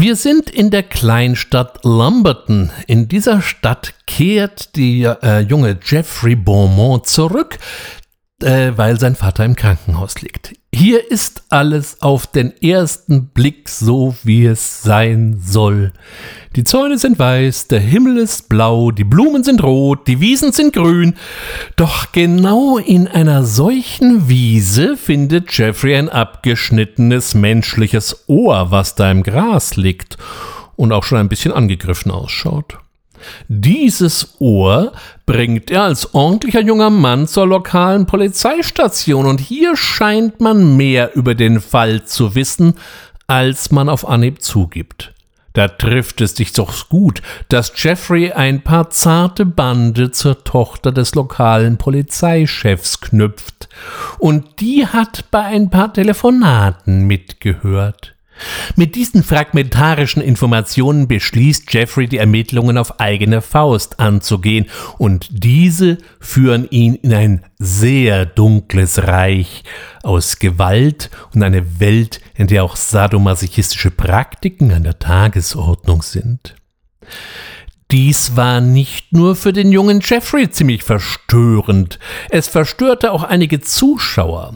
Wir sind in der Kleinstadt Lumberton. In dieser Stadt kehrt der äh, junge Jeffrey Beaumont zurück, äh, weil sein Vater im Krankenhaus liegt. Hier ist alles auf den ersten Blick so, wie es sein soll. Die Zäune sind weiß, der Himmel ist blau, die Blumen sind rot, die Wiesen sind grün. Doch genau in einer solchen Wiese findet Jeffrey ein abgeschnittenes menschliches Ohr, was da im Gras liegt und auch schon ein bisschen angegriffen ausschaut. Dieses Ohr bringt er als ordentlicher junger Mann zur lokalen Polizeistation und hier scheint man mehr über den Fall zu wissen, als man auf Anhieb zugibt. Da trifft es dich doch gut, dass Jeffrey ein paar zarte Bande zur Tochter des lokalen Polizeichefs knüpft, und die hat bei ein paar Telefonaten mitgehört. Mit diesen fragmentarischen Informationen beschließt Jeffrey, die Ermittlungen auf eigene Faust anzugehen, und diese führen ihn in ein sehr dunkles Reich aus Gewalt und eine Welt, in der auch sadomasochistische Praktiken an der Tagesordnung sind. Dies war nicht nur für den jungen Jeffrey ziemlich verstörend, es verstörte auch einige Zuschauer.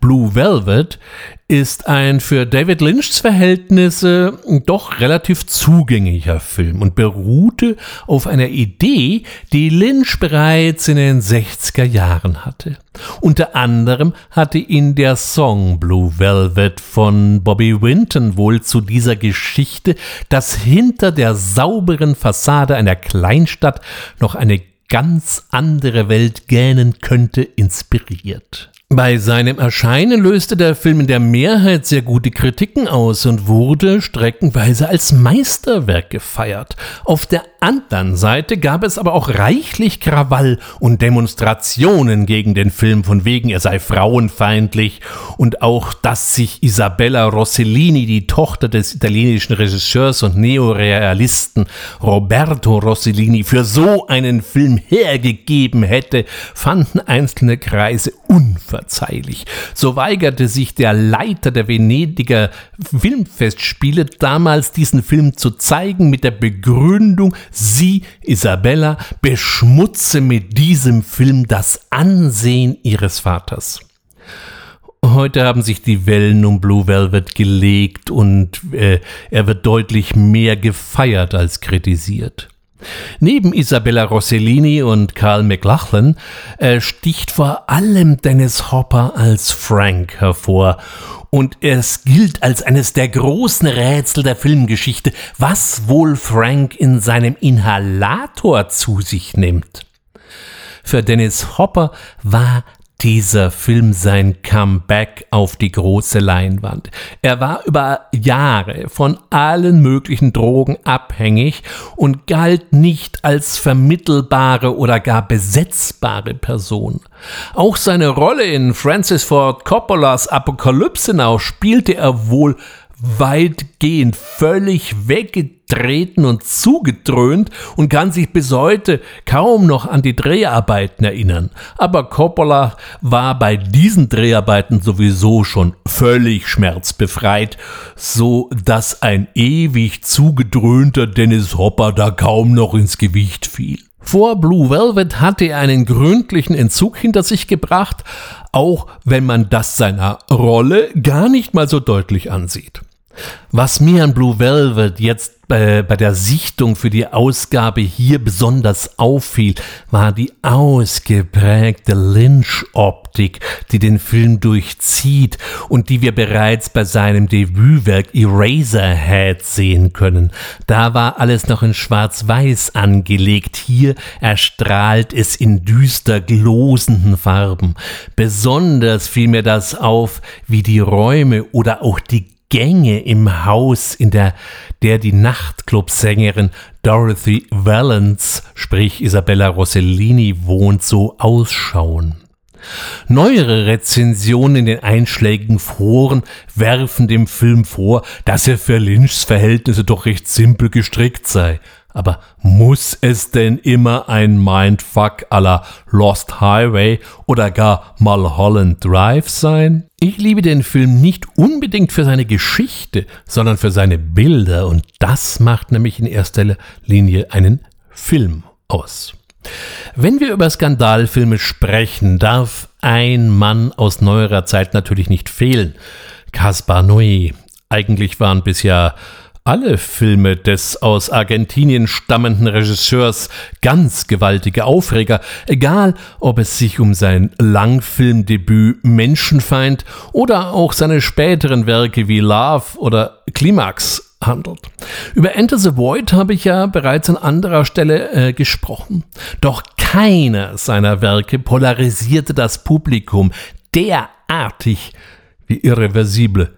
Blue Velvet ist ein für David Lynchs Verhältnisse doch relativ zugänglicher Film und beruhte auf einer Idee, die Lynch bereits in den 60er Jahren hatte. Unter anderem hatte ihn der Song Blue Velvet von Bobby Winton wohl zu dieser Geschichte, dass hinter der sauberen Fassade einer Kleinstadt noch eine ganz andere Welt gähnen könnte, inspiriert. Bei seinem Erscheinen löste der Film in der Mehrheit sehr gute Kritiken aus und wurde streckenweise als Meisterwerk gefeiert. Auf der anderen Seite gab es aber auch reichlich Krawall und Demonstrationen gegen den Film, von wegen er sei frauenfeindlich und auch, dass sich Isabella Rossellini, die Tochter des italienischen Regisseurs und Neorealisten Roberto Rossellini, für so einen Film hergegeben hätte, fanden einzelne Kreise unverzeihlich. So weigerte sich der Leiter der Venediger Filmfestspiele damals diesen Film zu zeigen mit der Begründung, Sie, Isabella, beschmutze mit diesem Film das Ansehen ihres Vaters. Heute haben sich die Wellen um Blue Velvet gelegt und äh, er wird deutlich mehr gefeiert als kritisiert. Neben Isabella Rossellini und Carl McLachlan äh, sticht vor allem Dennis Hopper als Frank hervor und es gilt als eines der großen Rätsel der Filmgeschichte, was wohl Frank in seinem Inhalator zu sich nimmt. Für Dennis Hopper war dieser Film sein Comeback auf die große Leinwand. Er war über Jahre von allen möglichen Drogen abhängig und galt nicht als vermittelbare oder gar besetzbare Person. Auch seine Rolle in Francis Ford Coppolas Apokalypse Now spielte er wohl weitgehend völlig weggetreten und zugedröhnt und kann sich bis heute kaum noch an die Dreharbeiten erinnern. Aber Coppola war bei diesen Dreharbeiten sowieso schon völlig schmerzbefreit, so dass ein ewig zugedröhnter Dennis Hopper da kaum noch ins Gewicht fiel. Vor Blue Velvet hatte er einen gründlichen Entzug hinter sich gebracht, auch wenn man das seiner Rolle gar nicht mal so deutlich ansieht. Was mir an Blue Velvet jetzt bei, bei der Sichtung für die Ausgabe hier besonders auffiel, war die ausgeprägte Lynch-Optik, die den Film durchzieht und die wir bereits bei seinem Debütwerk Eraserhead sehen können. Da war alles noch in schwarz-weiß angelegt, hier erstrahlt es in düster glosenden Farben. Besonders fiel mir das auf, wie die Räume oder auch die Gänge im Haus, in der, der die Nachtclubsängerin Dorothy Valance, sprich Isabella Rossellini, wohnt, so ausschauen. Neuere Rezensionen in den einschlägigen Foren werfen dem Film vor, dass er für Lynchs Verhältnisse doch recht simpel gestrickt sei. Aber muss es denn immer ein Mindfuck la Lost Highway oder gar Mulholland Drive sein? Ich liebe den Film nicht unbedingt für seine Geschichte, sondern für seine Bilder und das macht nämlich in erster Linie einen Film aus. Wenn wir über Skandalfilme sprechen, darf ein Mann aus neuerer Zeit natürlich nicht fehlen. Caspar Noé. Eigentlich waren bisher alle Filme des aus Argentinien stammenden Regisseurs ganz gewaltige Aufreger, egal ob es sich um sein Langfilmdebüt Menschenfeind oder auch seine späteren Werke wie Love oder Klimax handelt. Über Enter the Void habe ich ja bereits an anderer Stelle äh, gesprochen. Doch keiner seiner Werke polarisierte das Publikum derartig wie irreversible.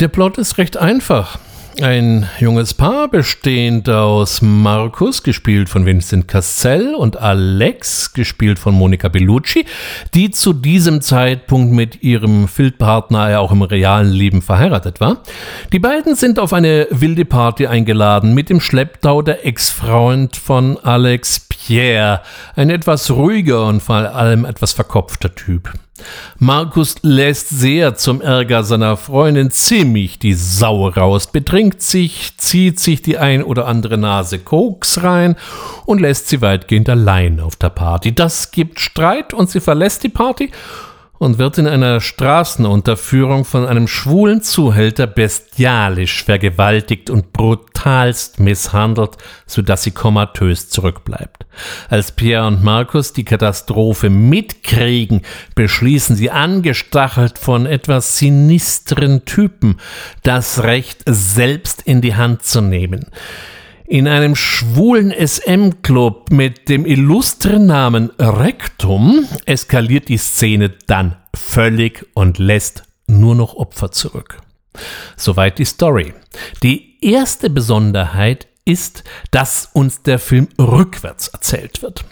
Der Plot ist recht einfach. Ein junges Paar bestehend aus Markus, gespielt von Vincent Cassell, und Alex, gespielt von Monica Bellucci, die zu diesem Zeitpunkt mit ihrem Filmpartner ja auch im realen Leben verheiratet war. Die beiden sind auf eine wilde Party eingeladen mit dem Schlepptau der Ex-Freund von Alex Pierre, ein etwas ruhiger und vor allem etwas verkopfter Typ. Markus lässt sehr zum Ärger seiner Freundin ziemlich die Sau raus, betrinkt sich, zieht sich die ein oder andere Nase Koks rein und lässt sie weitgehend allein auf der Party. Das gibt Streit und sie verlässt die Party und wird in einer Straßenunterführung von einem schwulen Zuhälter bestialisch vergewaltigt und brutalst misshandelt, sodass sie komatös zurückbleibt. Als Pierre und Markus die Katastrophe mitkriegen, beschließen sie angestachelt von etwas sinistren Typen, das Recht selbst in die Hand zu nehmen. In einem schwulen SM-Club mit dem illustren Namen Rectum eskaliert die Szene dann völlig und lässt nur noch Opfer zurück. Soweit die Story. Die erste Besonderheit ist, dass uns der Film rückwärts erzählt wird.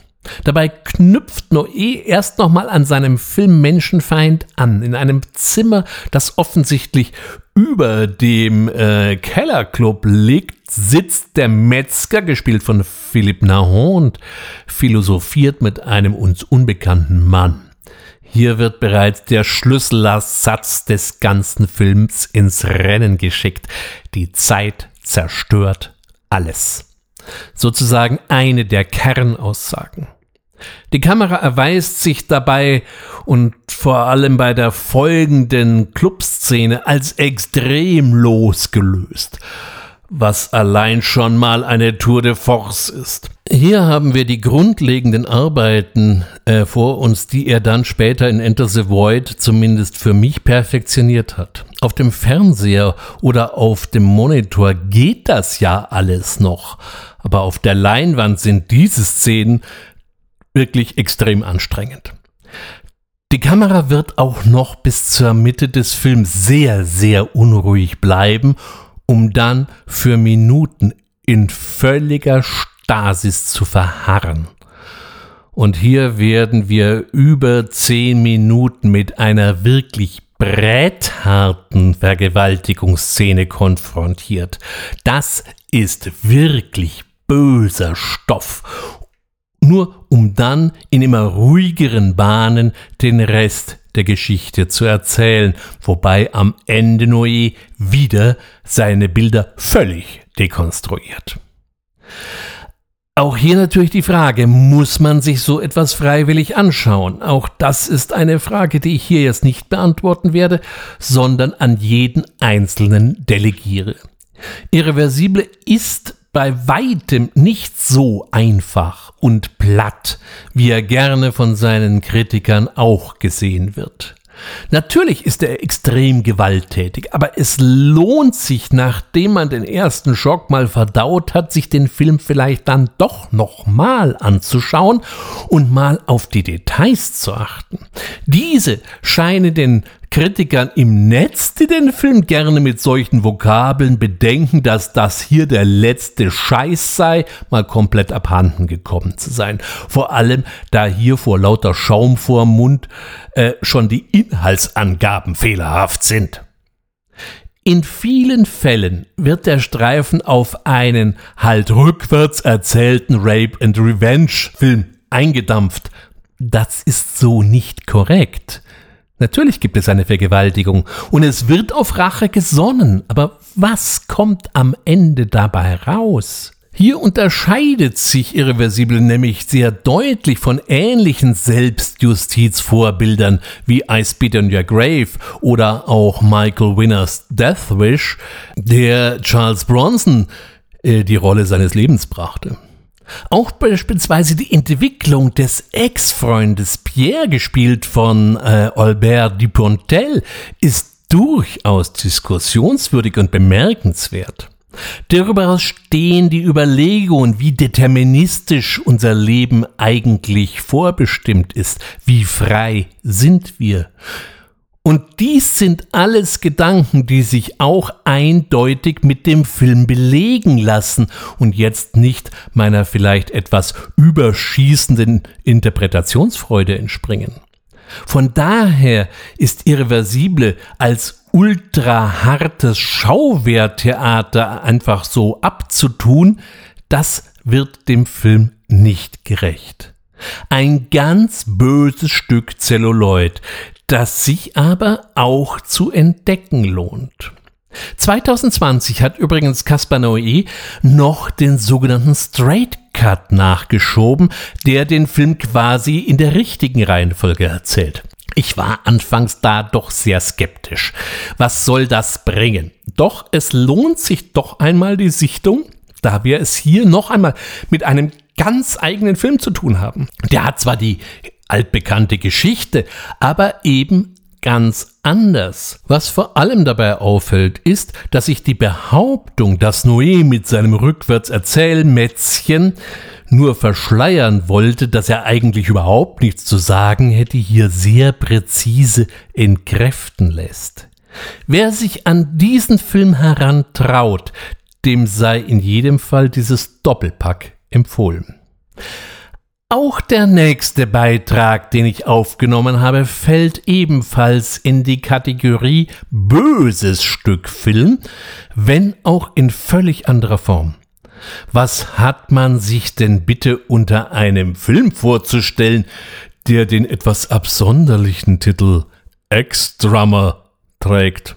Dabei knüpft Noé erst nochmal an seinem Film Menschenfeind an, in einem Zimmer, das offensichtlich über dem äh, Kellerclub liegt, sitzt der Metzger, gespielt von Philippe Nahon, und philosophiert mit einem uns unbekannten Mann. Hier wird bereits der Schlüsselersatz des ganzen Films ins Rennen geschickt. Die Zeit zerstört alles. Sozusagen eine der Kernaussagen. Die Kamera erweist sich dabei und vor allem bei der folgenden Clubszene als extrem losgelöst, was allein schon mal eine Tour de Force ist. Hier haben wir die grundlegenden Arbeiten äh, vor uns, die er dann später in Enter the Void zumindest für mich perfektioniert hat. Auf dem Fernseher oder auf dem Monitor geht das ja alles noch, aber auf der Leinwand sind diese Szenen wirklich extrem anstrengend. Die Kamera wird auch noch bis zur Mitte des Films sehr, sehr unruhig bleiben, um dann für Minuten in völliger Stasis zu verharren. Und hier werden wir über zehn Minuten mit einer wirklich brettharten Vergewaltigungsszene konfrontiert. Das ist wirklich böser Stoff. Nur um dann in immer ruhigeren Bahnen den Rest der Geschichte zu erzählen, wobei am Ende Noé wieder seine Bilder völlig dekonstruiert. Auch hier natürlich die Frage, muss man sich so etwas freiwillig anschauen? Auch das ist eine Frage, die ich hier jetzt nicht beantworten werde, sondern an jeden Einzelnen delegiere. Irreversible ist bei weitem nicht so einfach und platt, wie er gerne von seinen Kritikern auch gesehen wird. Natürlich ist er extrem gewalttätig, aber es lohnt sich, nachdem man den ersten Schock mal verdaut hat, sich den Film vielleicht dann doch nochmal anzuschauen und mal auf die Details zu achten. Diese scheinen den Kritikern im Netz, die den Film gerne mit solchen Vokabeln bedenken, dass das hier der letzte Scheiß sei, mal komplett abhanden gekommen zu sein. Vor allem, da hier vor lauter Schaum vorm Mund äh, schon die Inhaltsangaben fehlerhaft sind. In vielen Fällen wird der Streifen auf einen halt rückwärts erzählten Rape and Revenge Film eingedampft. Das ist so nicht korrekt. Natürlich gibt es eine Vergewaltigung und es wird auf Rache gesonnen, aber was kommt am Ende dabei raus? Hier unterscheidet sich Irreversible nämlich sehr deutlich von ähnlichen Selbstjustizvorbildern wie I Spit on Your Grave oder auch Michael Winners Death Wish, der Charles Bronson äh, die Rolle seines Lebens brachte. Auch beispielsweise die Entwicklung des Ex-Freundes Pierre, gespielt von äh, Albert Dupontel, ist durchaus diskussionswürdig und bemerkenswert. Darüber stehen die Überlegungen, wie deterministisch unser Leben eigentlich vorbestimmt ist, wie frei sind wir. Und dies sind alles Gedanken, die sich auch eindeutig mit dem Film belegen lassen und jetzt nicht meiner vielleicht etwas überschießenden Interpretationsfreude entspringen. Von daher ist Irreversible als ultra hartes Schauwehrtheater einfach so abzutun, das wird dem Film nicht gerecht. Ein ganz böses Stück Zelluloid, das sich aber auch zu entdecken lohnt. 2020 hat übrigens Caspar Noé noch den sogenannten Straight Cut nachgeschoben, der den Film quasi in der richtigen Reihenfolge erzählt. Ich war anfangs da doch sehr skeptisch. Was soll das bringen? Doch es lohnt sich doch einmal die Sichtung, da wir es hier noch einmal mit einem ganz eigenen Film zu tun haben. Der hat zwar die altbekannte Geschichte, aber eben ganz anders. Was vor allem dabei auffällt, ist, dass sich die Behauptung, dass Noé mit seinem Rückwärtserzählmätzchen nur verschleiern wollte, dass er eigentlich überhaupt nichts zu sagen hätte, hier sehr präzise entkräften lässt. Wer sich an diesen Film herantraut, dem sei in jedem Fall dieses Doppelpack empfohlen. Auch der nächste Beitrag, den ich aufgenommen habe, fällt ebenfalls in die Kategorie böses Stück Film, wenn auch in völlig anderer Form. Was hat man sich denn bitte unter einem Film vorzustellen, der den etwas absonderlichen Titel Ex-Drummer trägt?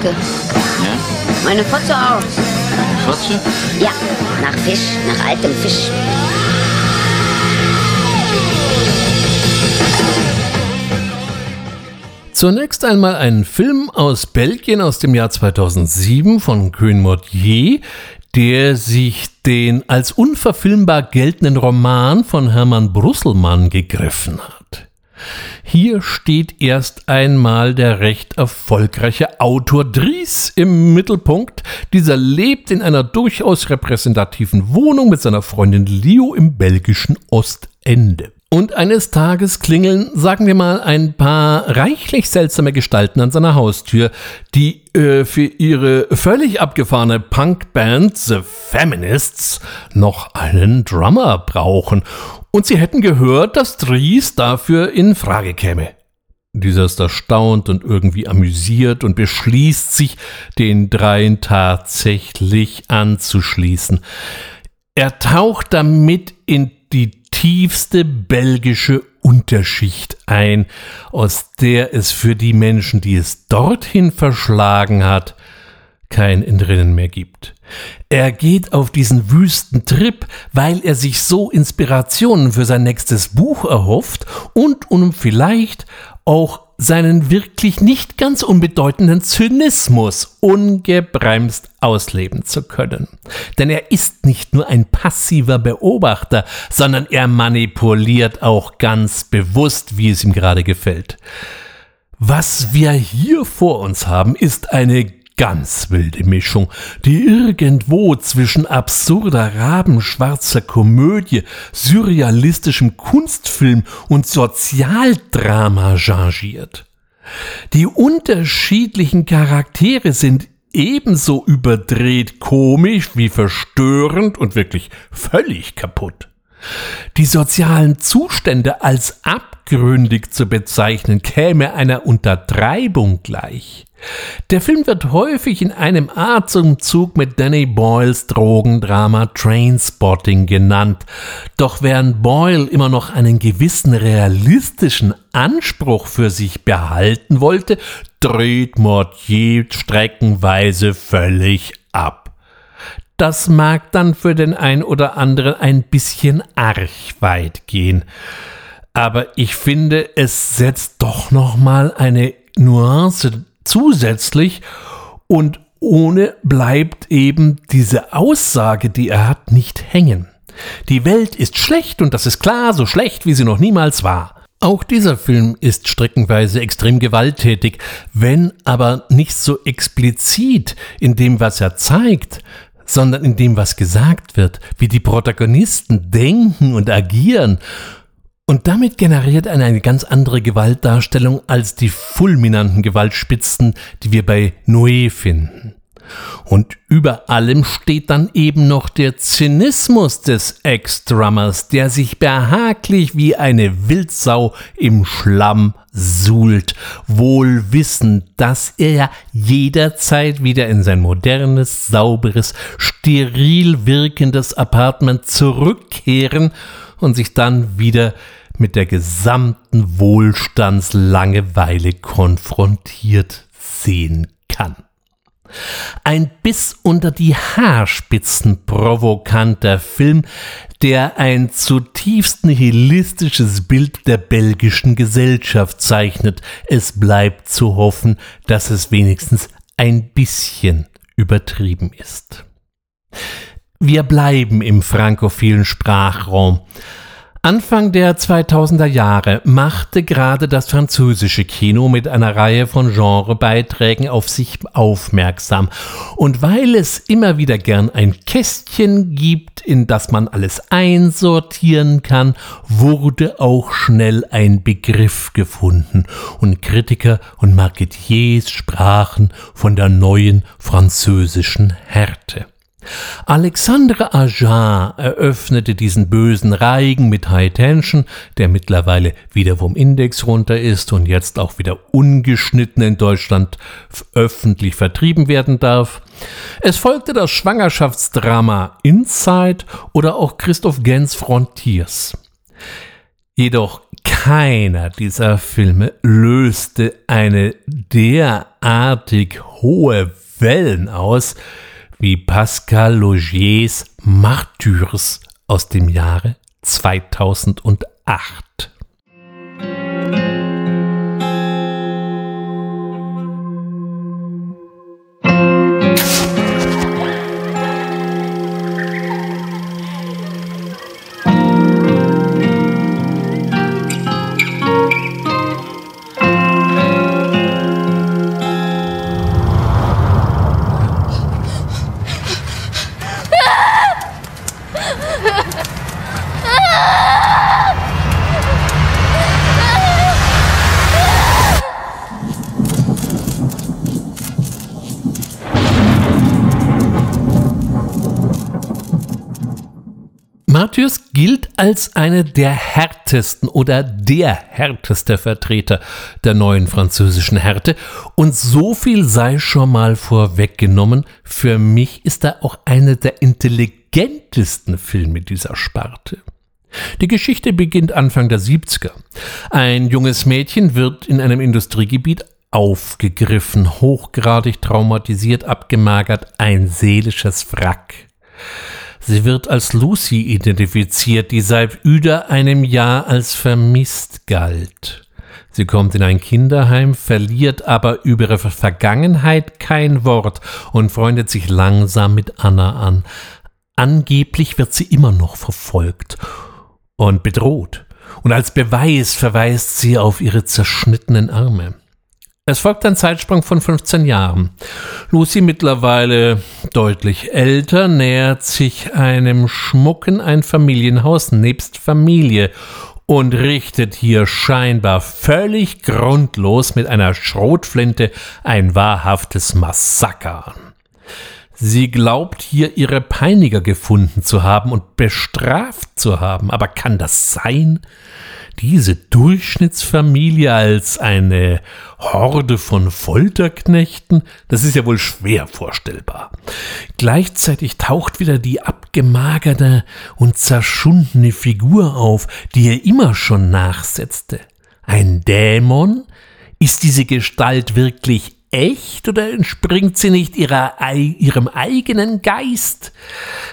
Stinke. Ja? Meine Fotze auch. Fotze? Ja, nach Fisch, nach altem Fisch. Zunächst einmal ein Film aus Belgien aus dem Jahr 2007 von Green Mortier, der sich den als unverfilmbar geltenden Roman von Hermann Brusselmann gegriffen hat. Hier steht erst einmal der recht erfolgreiche Autor Dries im Mittelpunkt. Dieser lebt in einer durchaus repräsentativen Wohnung mit seiner Freundin Leo im belgischen Ostende. Und eines Tages klingeln, sagen wir mal, ein paar reichlich seltsame Gestalten an seiner Haustür, die äh, für ihre völlig abgefahrene Punkband The Feminists noch einen Drummer brauchen. Und sie hätten gehört, dass Dries dafür in Frage käme. Dieser ist erstaunt und irgendwie amüsiert und beschließt sich, den dreien tatsächlich anzuschließen. Er taucht damit in die tiefste belgische Unterschicht ein, aus der es für die Menschen, die es dorthin verschlagen hat, kein Entrinnen mehr gibt. Er geht auf diesen wüsten Trip, weil er sich so Inspirationen für sein nächstes Buch erhofft und um vielleicht auch seinen wirklich nicht ganz unbedeutenden Zynismus ungebremst ausleben zu können. Denn er ist nicht nur ein passiver Beobachter, sondern er manipuliert auch ganz bewusst, wie es ihm gerade gefällt. Was wir hier vor uns haben, ist eine ganz wilde Mischung, die irgendwo zwischen absurder rabenschwarzer Komödie, surrealistischem Kunstfilm und Sozialdrama changiert. Die unterschiedlichen Charaktere sind ebenso überdreht komisch wie verstörend und wirklich völlig kaputt. Die sozialen Zustände als abgründig zu bezeichnen, käme einer Untertreibung gleich. Der Film wird häufig in einem Atemzug mit Danny Boyles Drogendrama Trainspotting genannt. Doch während Boyle immer noch einen gewissen realistischen Anspruch für sich behalten wollte, dreht Mortier streckenweise völlig ab. Das mag dann für den ein oder anderen ein bisschen arg weit gehen. Aber ich finde, es setzt doch noch mal eine Nuance zusätzlich und ohne bleibt eben diese Aussage, die er hat, nicht hängen. Die Welt ist schlecht und das ist klar, so schlecht, wie sie noch niemals war. Auch dieser Film ist streckenweise extrem gewalttätig, wenn aber nicht so explizit in dem, was er zeigt, sondern in dem, was gesagt wird, wie die Protagonisten denken und agieren und damit generiert er eine ganz andere Gewaltdarstellung als die fulminanten Gewaltspitzen, die wir bei Noé finden. Und über allem steht dann eben noch der Zynismus des Ex-Drummers, der sich behaglich wie eine Wildsau im Schlamm suhlt, wohl wissend, dass er jederzeit wieder in sein modernes, sauberes, steril wirkendes Apartment zurückkehren und sich dann wieder mit der gesamten Wohlstandslangeweile konfrontiert sehen kann. Ein bis unter die Haarspitzen provokanter Film, der ein zutiefst nihilistisches Bild der belgischen Gesellschaft zeichnet. Es bleibt zu hoffen, dass es wenigstens ein bisschen übertrieben ist. Wir bleiben im frankophilen Sprachraum. Anfang der 2000er Jahre machte gerade das französische Kino mit einer Reihe von Genrebeiträgen auf sich aufmerksam. Und weil es immer wieder gern ein Kästchen gibt, in das man alles einsortieren kann, wurde auch schnell ein Begriff gefunden. Und Kritiker und Marketiers sprachen von der neuen französischen Härte. Alexandre Ajar eröffnete diesen bösen Reigen mit High Tension, der mittlerweile wieder vom Index runter ist und jetzt auch wieder ungeschnitten in Deutschland öffentlich vertrieben werden darf. Es folgte das Schwangerschaftsdrama Inside oder auch Christoph Gens Frontiers. Jedoch keiner dieser Filme löste eine derartig hohe Wellen aus, wie Pascal Logiers Martyrs aus dem Jahre 2008. als einer der härtesten oder der härteste Vertreter der neuen französischen Härte und so viel sei schon mal vorweggenommen, für mich ist er auch einer der intelligentesten Filme dieser Sparte. Die Geschichte beginnt Anfang der 70er. Ein junges Mädchen wird in einem Industriegebiet aufgegriffen, hochgradig traumatisiert, abgemagert, ein seelisches Wrack. Sie wird als Lucy identifiziert, die seit über einem Jahr als vermisst galt. Sie kommt in ein Kinderheim, verliert aber über ihre Vergangenheit kein Wort und freundet sich langsam mit Anna an. Angeblich wird sie immer noch verfolgt und bedroht. Und als Beweis verweist sie auf ihre zerschnittenen Arme. Es folgt ein Zeitsprung von 15 Jahren. Lucy, mittlerweile deutlich älter, nähert sich einem schmucken Einfamilienhaus nebst Familie und richtet hier scheinbar völlig grundlos mit einer Schrotflinte ein wahrhaftes Massaker. Sie glaubt hier ihre Peiniger gefunden zu haben und bestraft zu haben, aber kann das sein? Diese Durchschnittsfamilie als eine Horde von Folterknechten, das ist ja wohl schwer vorstellbar. Gleichzeitig taucht wieder die abgemagerte und zerschundene Figur auf, die er immer schon nachsetzte. Ein Dämon? Ist diese Gestalt wirklich echt oder entspringt sie nicht ihrer, ihrem eigenen Geist?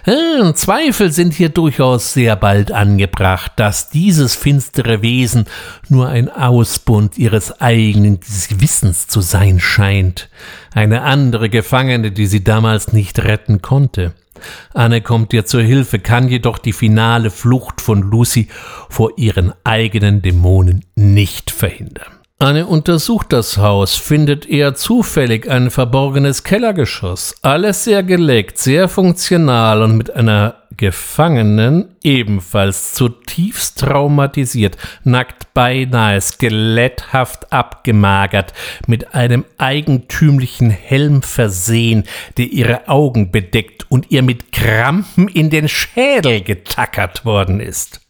Hm, Zweifel sind hier durchaus sehr bald angebracht, dass dieses finstere Wesen nur ein Ausbund ihres eigenen Gewissens zu sein scheint, eine andere Gefangene, die sie damals nicht retten konnte. Anne kommt ihr zur Hilfe, kann jedoch die finale Flucht von Lucy vor ihren eigenen Dämonen nicht verhindern. Anne untersucht das Haus, findet eher zufällig ein verborgenes Kellergeschoss. Alles sehr geleckt, sehr funktional und mit einer Gefangenen, ebenfalls zutiefst traumatisiert, nackt beinahe skeletthaft abgemagert, mit einem eigentümlichen Helm versehen, der ihre Augen bedeckt und ihr mit Krampen in den Schädel getackert worden ist.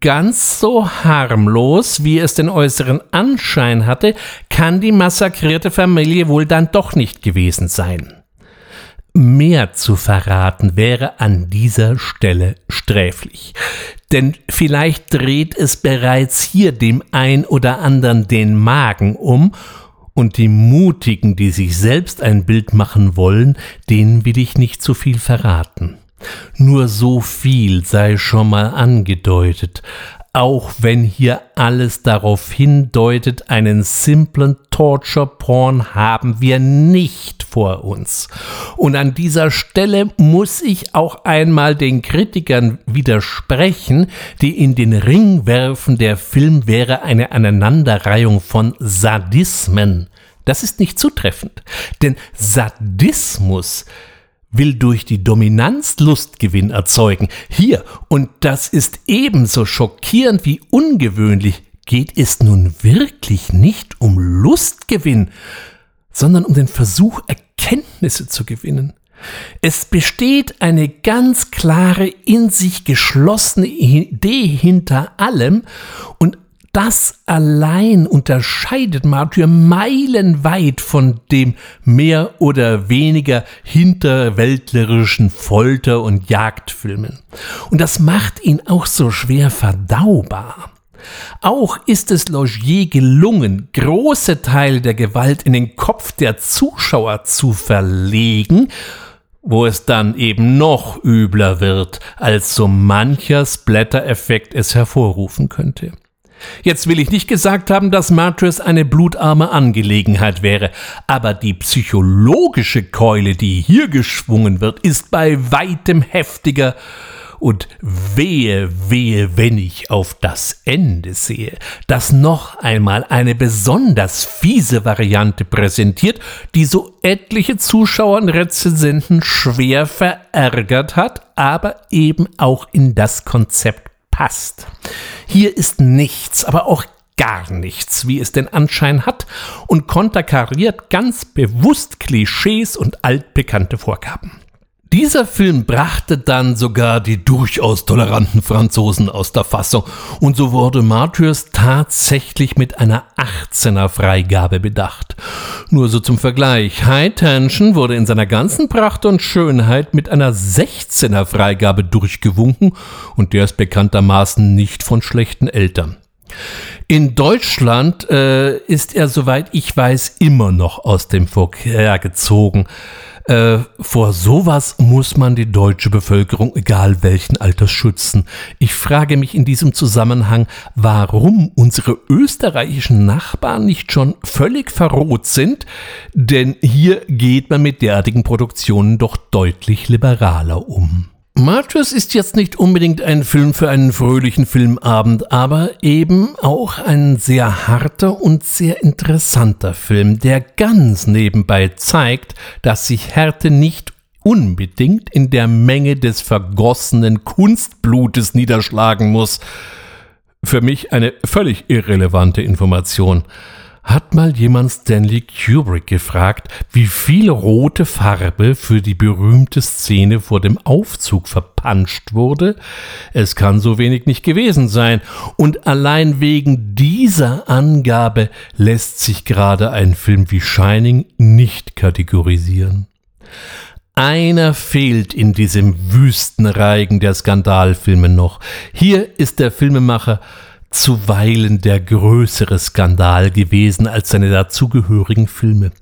Ganz so harmlos, wie es den äußeren Anschein hatte, kann die massakrierte Familie wohl dann doch nicht gewesen sein. Mehr zu verraten wäre an dieser Stelle sträflich. Denn vielleicht dreht es bereits hier dem ein oder anderen den Magen um, und die Mutigen, die sich selbst ein Bild machen wollen, denen will ich nicht zu viel verraten. Nur so viel sei schon mal angedeutet, auch wenn hier alles darauf hindeutet, einen simplen Torture-Porn haben wir nicht vor uns. Und an dieser Stelle muss ich auch einmal den Kritikern widersprechen, die in den Ring werfen, der Film wäre eine Aneinanderreihung von Sadismen. Das ist nicht zutreffend, denn Sadismus will durch die Dominanz Lustgewinn erzeugen. Hier, und das ist ebenso schockierend wie ungewöhnlich, geht es nun wirklich nicht um Lustgewinn, sondern um den Versuch, Erkenntnisse zu gewinnen. Es besteht eine ganz klare, in sich geschlossene Idee hinter allem und das allein unterscheidet Martyr meilenweit von dem mehr oder weniger hinterwäldlerischen Folter- und Jagdfilmen. Und das macht ihn auch so schwer verdaubar. Auch ist es Logier gelungen, große Teile der Gewalt in den Kopf der Zuschauer zu verlegen, wo es dann eben noch übler wird, als so mancher Splatter-Effekt es hervorrufen könnte. Jetzt will ich nicht gesagt haben, dass Martyrs eine blutarme Angelegenheit wäre, aber die psychologische Keule, die hier geschwungen wird, ist bei weitem heftiger. Und wehe, wehe, wenn ich auf das Ende sehe, das noch einmal eine besonders fiese Variante präsentiert, die so etliche Zuschauer und Rezensenten schwer verärgert hat, aber eben auch in das Konzept passt. Hier ist nichts, aber auch gar nichts, wie es den Anschein hat, und konterkariert ganz bewusst Klischees und altbekannte Vorgaben. Dieser Film brachte dann sogar die durchaus toleranten Franzosen aus der Fassung und so wurde Martyrs tatsächlich mit einer 18er Freigabe bedacht. Nur so zum Vergleich, High Tension wurde in seiner ganzen Pracht und Schönheit mit einer 16er Freigabe durchgewunken und der ist bekanntermaßen nicht von schlechten Eltern. In Deutschland äh, ist er, soweit ich weiß, immer noch aus dem Verkehr gezogen. Äh, vor sowas muss man die deutsche Bevölkerung, egal welchen Alters, schützen. Ich frage mich in diesem Zusammenhang, warum unsere österreichischen Nachbarn nicht schon völlig verroht sind, denn hier geht man mit derartigen Produktionen doch deutlich liberaler um. Martyrs ist jetzt nicht unbedingt ein Film für einen fröhlichen Filmabend, aber eben auch ein sehr harter und sehr interessanter Film, der ganz nebenbei zeigt, dass sich Härte nicht unbedingt in der Menge des vergossenen Kunstblutes niederschlagen muss. Für mich eine völlig irrelevante Information. Hat mal jemand Stanley Kubrick gefragt, wie viel rote Farbe für die berühmte Szene vor dem Aufzug verpanscht wurde? Es kann so wenig nicht gewesen sein. Und allein wegen dieser Angabe lässt sich gerade ein Film wie Shining nicht kategorisieren. Einer fehlt in diesem Wüstenreigen der Skandalfilme noch. Hier ist der Filmemacher zuweilen der größere Skandal gewesen als seine dazugehörigen Filme.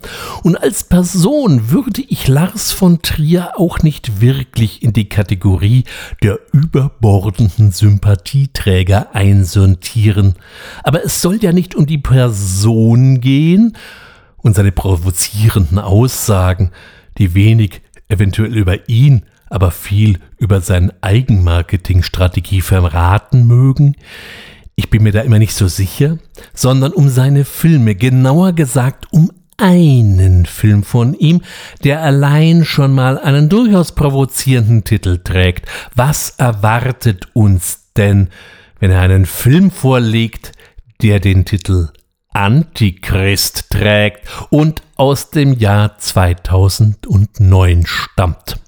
Und als Person würde ich Lars von Trier auch nicht wirklich in die Kategorie der überbordenden Sympathieträger einsortieren. Aber es soll ja nicht um die Person gehen und seine provozierenden Aussagen, die wenig eventuell über ihn, aber viel über seine Eigenmarketingstrategie verraten mögen. Ich bin mir da immer nicht so sicher, sondern um seine Filme, genauer gesagt um einen Film von ihm, der allein schon mal einen durchaus provozierenden Titel trägt. Was erwartet uns denn, wenn er einen Film vorlegt, der den Titel Antichrist trägt und aus dem Jahr 2009 stammt?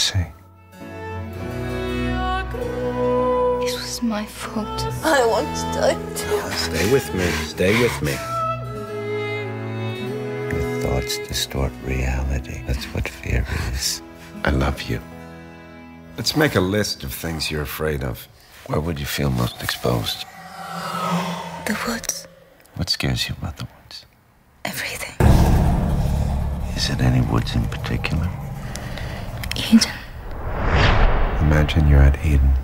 What say? It was my fault. I want to die too. Stay with me. Stay with me. Your thoughts distort reality. That's what fear is. I love you. Let's make a list of things you're afraid of. Where would you feel most exposed? The woods. What scares you about the woods? Everything. Is it any woods in particular? Eden. Imagine you're at Eden.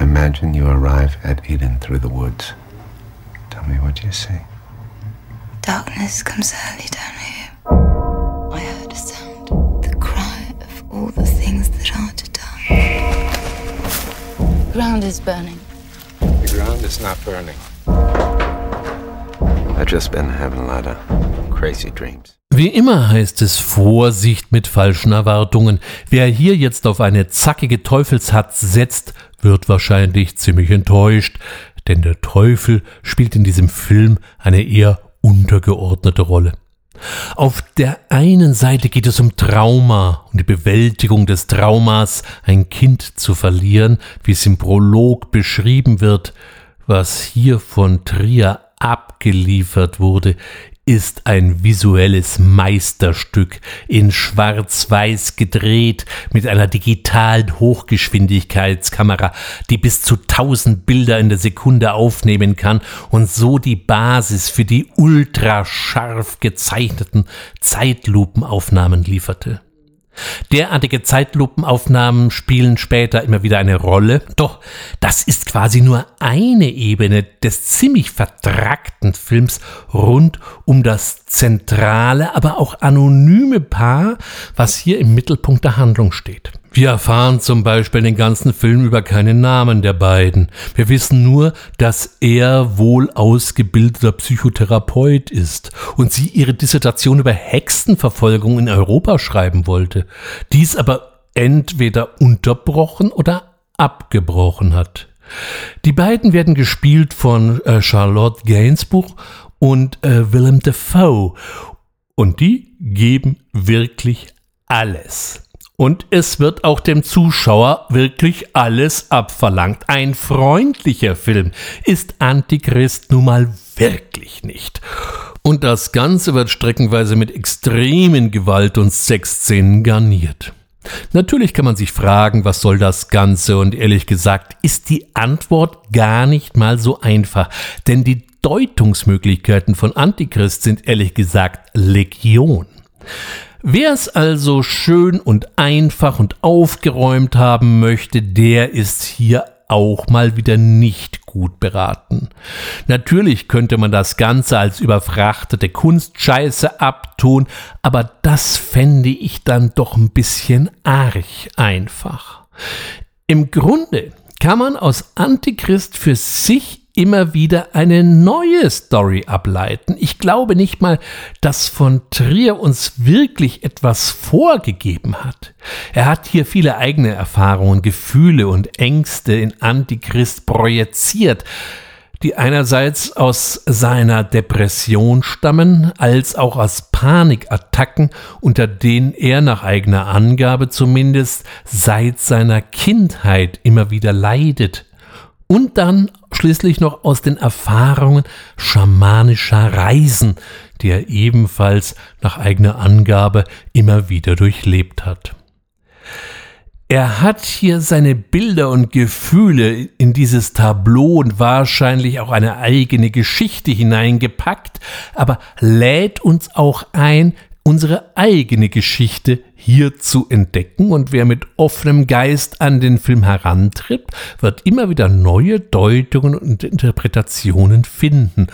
Imagine you arrive at Eden through the woods. Tell me what you see. Darkness comes early down here. I heard a sound, the cry of all the things that are to die. The ground is burning. The ground is not burning. I've just been having a lot of crazy dreams. Wie immer heißt es Vorsicht mit falschen Erwartungen. Wer hier jetzt auf eine zackige Teufelshatz setzt, wird wahrscheinlich ziemlich enttäuscht, denn der Teufel spielt in diesem Film eine eher untergeordnete Rolle. Auf der einen Seite geht es um Trauma und die Bewältigung des Traumas, ein Kind zu verlieren, wie es im Prolog beschrieben wird, was hier von Trier abgeliefert wurde, ist ein visuelles Meisterstück in schwarz-weiß gedreht mit einer digitalen Hochgeschwindigkeitskamera, die bis zu 1000 Bilder in der Sekunde aufnehmen kann und so die Basis für die ultrascharf gezeichneten Zeitlupenaufnahmen lieferte. Derartige Zeitlupenaufnahmen spielen später immer wieder eine Rolle, doch das ist quasi nur eine Ebene des ziemlich vertrackten Films rund um das zentrale, aber auch anonyme Paar, was hier im Mittelpunkt der Handlung steht. Wir erfahren zum Beispiel den ganzen Film über keinen Namen der beiden. Wir wissen nur, dass er wohl ausgebildeter Psychotherapeut ist und sie ihre Dissertation über Hexenverfolgung in Europa schreiben wollte. Dies aber entweder unterbrochen oder abgebrochen hat. Die beiden werden gespielt von äh, Charlotte Gainsbourg und äh, Willem Dafoe und die geben wirklich alles. Und es wird auch dem Zuschauer wirklich alles abverlangt. Ein freundlicher Film ist Antichrist nun mal wirklich nicht. Und das Ganze wird streckenweise mit extremen Gewalt- und Sexszenen garniert. Natürlich kann man sich fragen, was soll das Ganze? Und ehrlich gesagt ist die Antwort gar nicht mal so einfach. Denn die Deutungsmöglichkeiten von Antichrist sind ehrlich gesagt Legion. Wer es also schön und einfach und aufgeräumt haben möchte, der ist hier auch mal wieder nicht gut beraten. Natürlich könnte man das Ganze als überfrachtete Kunstscheiße abtun, aber das fände ich dann doch ein bisschen arg einfach. Im Grunde kann man aus Antichrist für sich immer wieder eine neue Story ableiten. Ich glaube nicht mal, dass von Trier uns wirklich etwas vorgegeben hat. Er hat hier viele eigene Erfahrungen, Gefühle und Ängste in Antichrist projiziert, die einerseits aus seiner Depression stammen, als auch aus Panikattacken, unter denen er nach eigener Angabe zumindest seit seiner Kindheit immer wieder leidet und dann schließlich noch aus den Erfahrungen schamanischer Reisen, die er ebenfalls nach eigener Angabe immer wieder durchlebt hat. Er hat hier seine Bilder und Gefühle in dieses Tableau und wahrscheinlich auch eine eigene Geschichte hineingepackt, aber lädt uns auch ein, unsere eigene Geschichte hier zu entdecken und wer mit offenem Geist an den Film herantritt, wird immer wieder neue Deutungen und Interpretationen finden.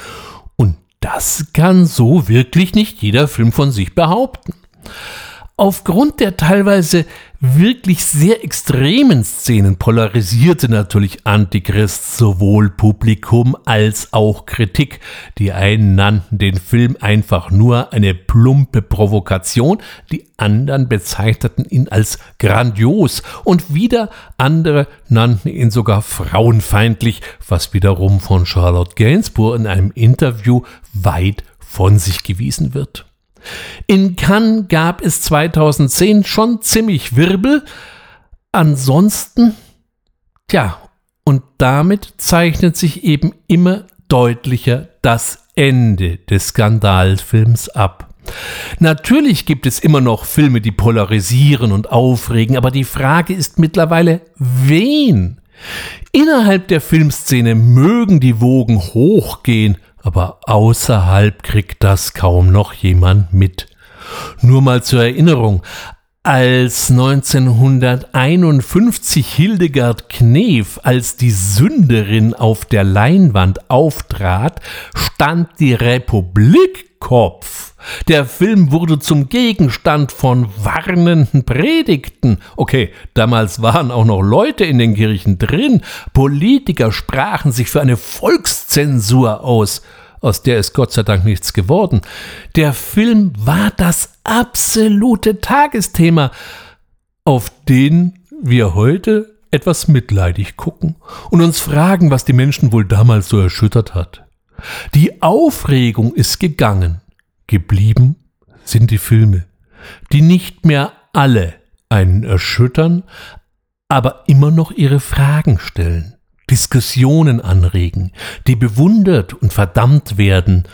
Und das kann so wirklich nicht jeder Film von sich behaupten. Aufgrund der teilweise wirklich sehr extremen Szenen polarisierte natürlich Antichrist sowohl Publikum als auch Kritik. Die einen nannten den Film einfach nur eine plumpe Provokation, die anderen bezeichneten ihn als grandios und wieder andere nannten ihn sogar frauenfeindlich, was wiederum von Charlotte Gainsbourg in einem Interview weit von sich gewiesen wird. In Cannes gab es 2010 schon ziemlich Wirbel. Ansonsten, tja, und damit zeichnet sich eben immer deutlicher das Ende des Skandalfilms ab. Natürlich gibt es immer noch Filme, die polarisieren und aufregen, aber die Frage ist mittlerweile, wen? Innerhalb der Filmszene mögen die Wogen hochgehen, aber außerhalb kriegt das kaum noch jemand mit. Nur mal zur Erinnerung, als 1951 Hildegard Knef als die Sünderin auf der Leinwand auftrat, stand die Republik Kopf. Der Film wurde zum Gegenstand von warnenden Predigten. Okay, damals waren auch noch Leute in den Kirchen drin. Politiker sprachen sich für eine Volkszensur aus. aus der ist Gott sei Dank nichts geworden. Der Film war das absolute Tagesthema, auf den wir heute etwas mitleidig gucken und uns fragen, was die Menschen wohl damals so erschüttert hat. Die Aufregung ist gegangen, geblieben sind die Filme, die nicht mehr alle einen erschüttern, aber immer noch ihre Fragen stellen, Diskussionen anregen, die bewundert und verdammt werden,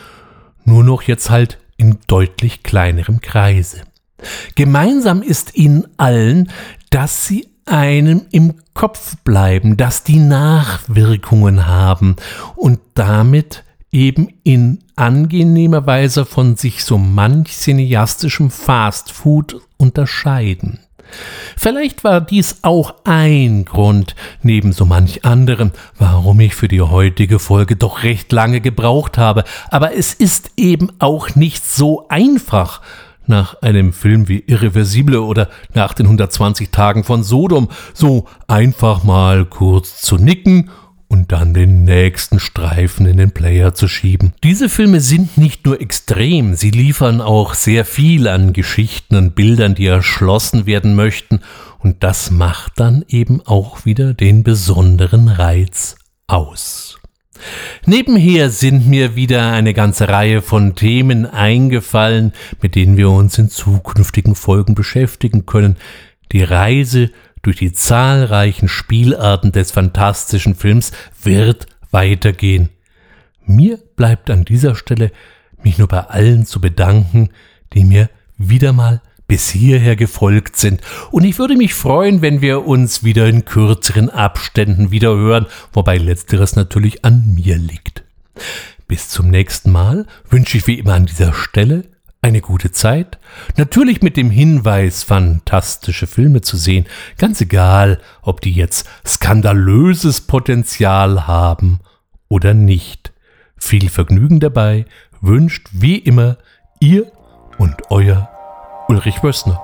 nur noch jetzt halt in deutlich kleinerem Kreise. Gemeinsam ist ihnen allen, dass sie einem im Kopf bleiben, dass die Nachwirkungen haben und damit eben in angenehmer Weise von sich so manch cineastischem Fastfood unterscheiden. Vielleicht war dies auch ein Grund, neben so manch anderen, warum ich für die heutige Folge doch recht lange gebraucht habe, aber es ist eben auch nicht so einfach, nach einem Film wie Irreversible oder nach den 120 Tagen von Sodom so einfach mal kurz zu nicken und dann den nächsten Streifen in den Player zu schieben. Diese Filme sind nicht nur extrem, sie liefern auch sehr viel an Geschichten und Bildern, die erschlossen werden möchten, und das macht dann eben auch wieder den besonderen Reiz aus. Nebenher sind mir wieder eine ganze Reihe von Themen eingefallen, mit denen wir uns in zukünftigen Folgen beschäftigen können. Die Reise durch die zahlreichen Spielarten des fantastischen Films wird weitergehen. Mir bleibt an dieser Stelle mich nur bei allen zu bedanken, die mir wieder mal bis hierher gefolgt sind. Und ich würde mich freuen, wenn wir uns wieder in kürzeren Abständen wieder hören, wobei letzteres natürlich an mir liegt. Bis zum nächsten Mal wünsche ich wie immer an dieser Stelle eine gute Zeit. Natürlich mit dem Hinweis, fantastische Filme zu sehen. Ganz egal, ob die jetzt skandalöses Potenzial haben oder nicht. Viel Vergnügen dabei wünscht wie immer ihr und euer Ulrich Wössner.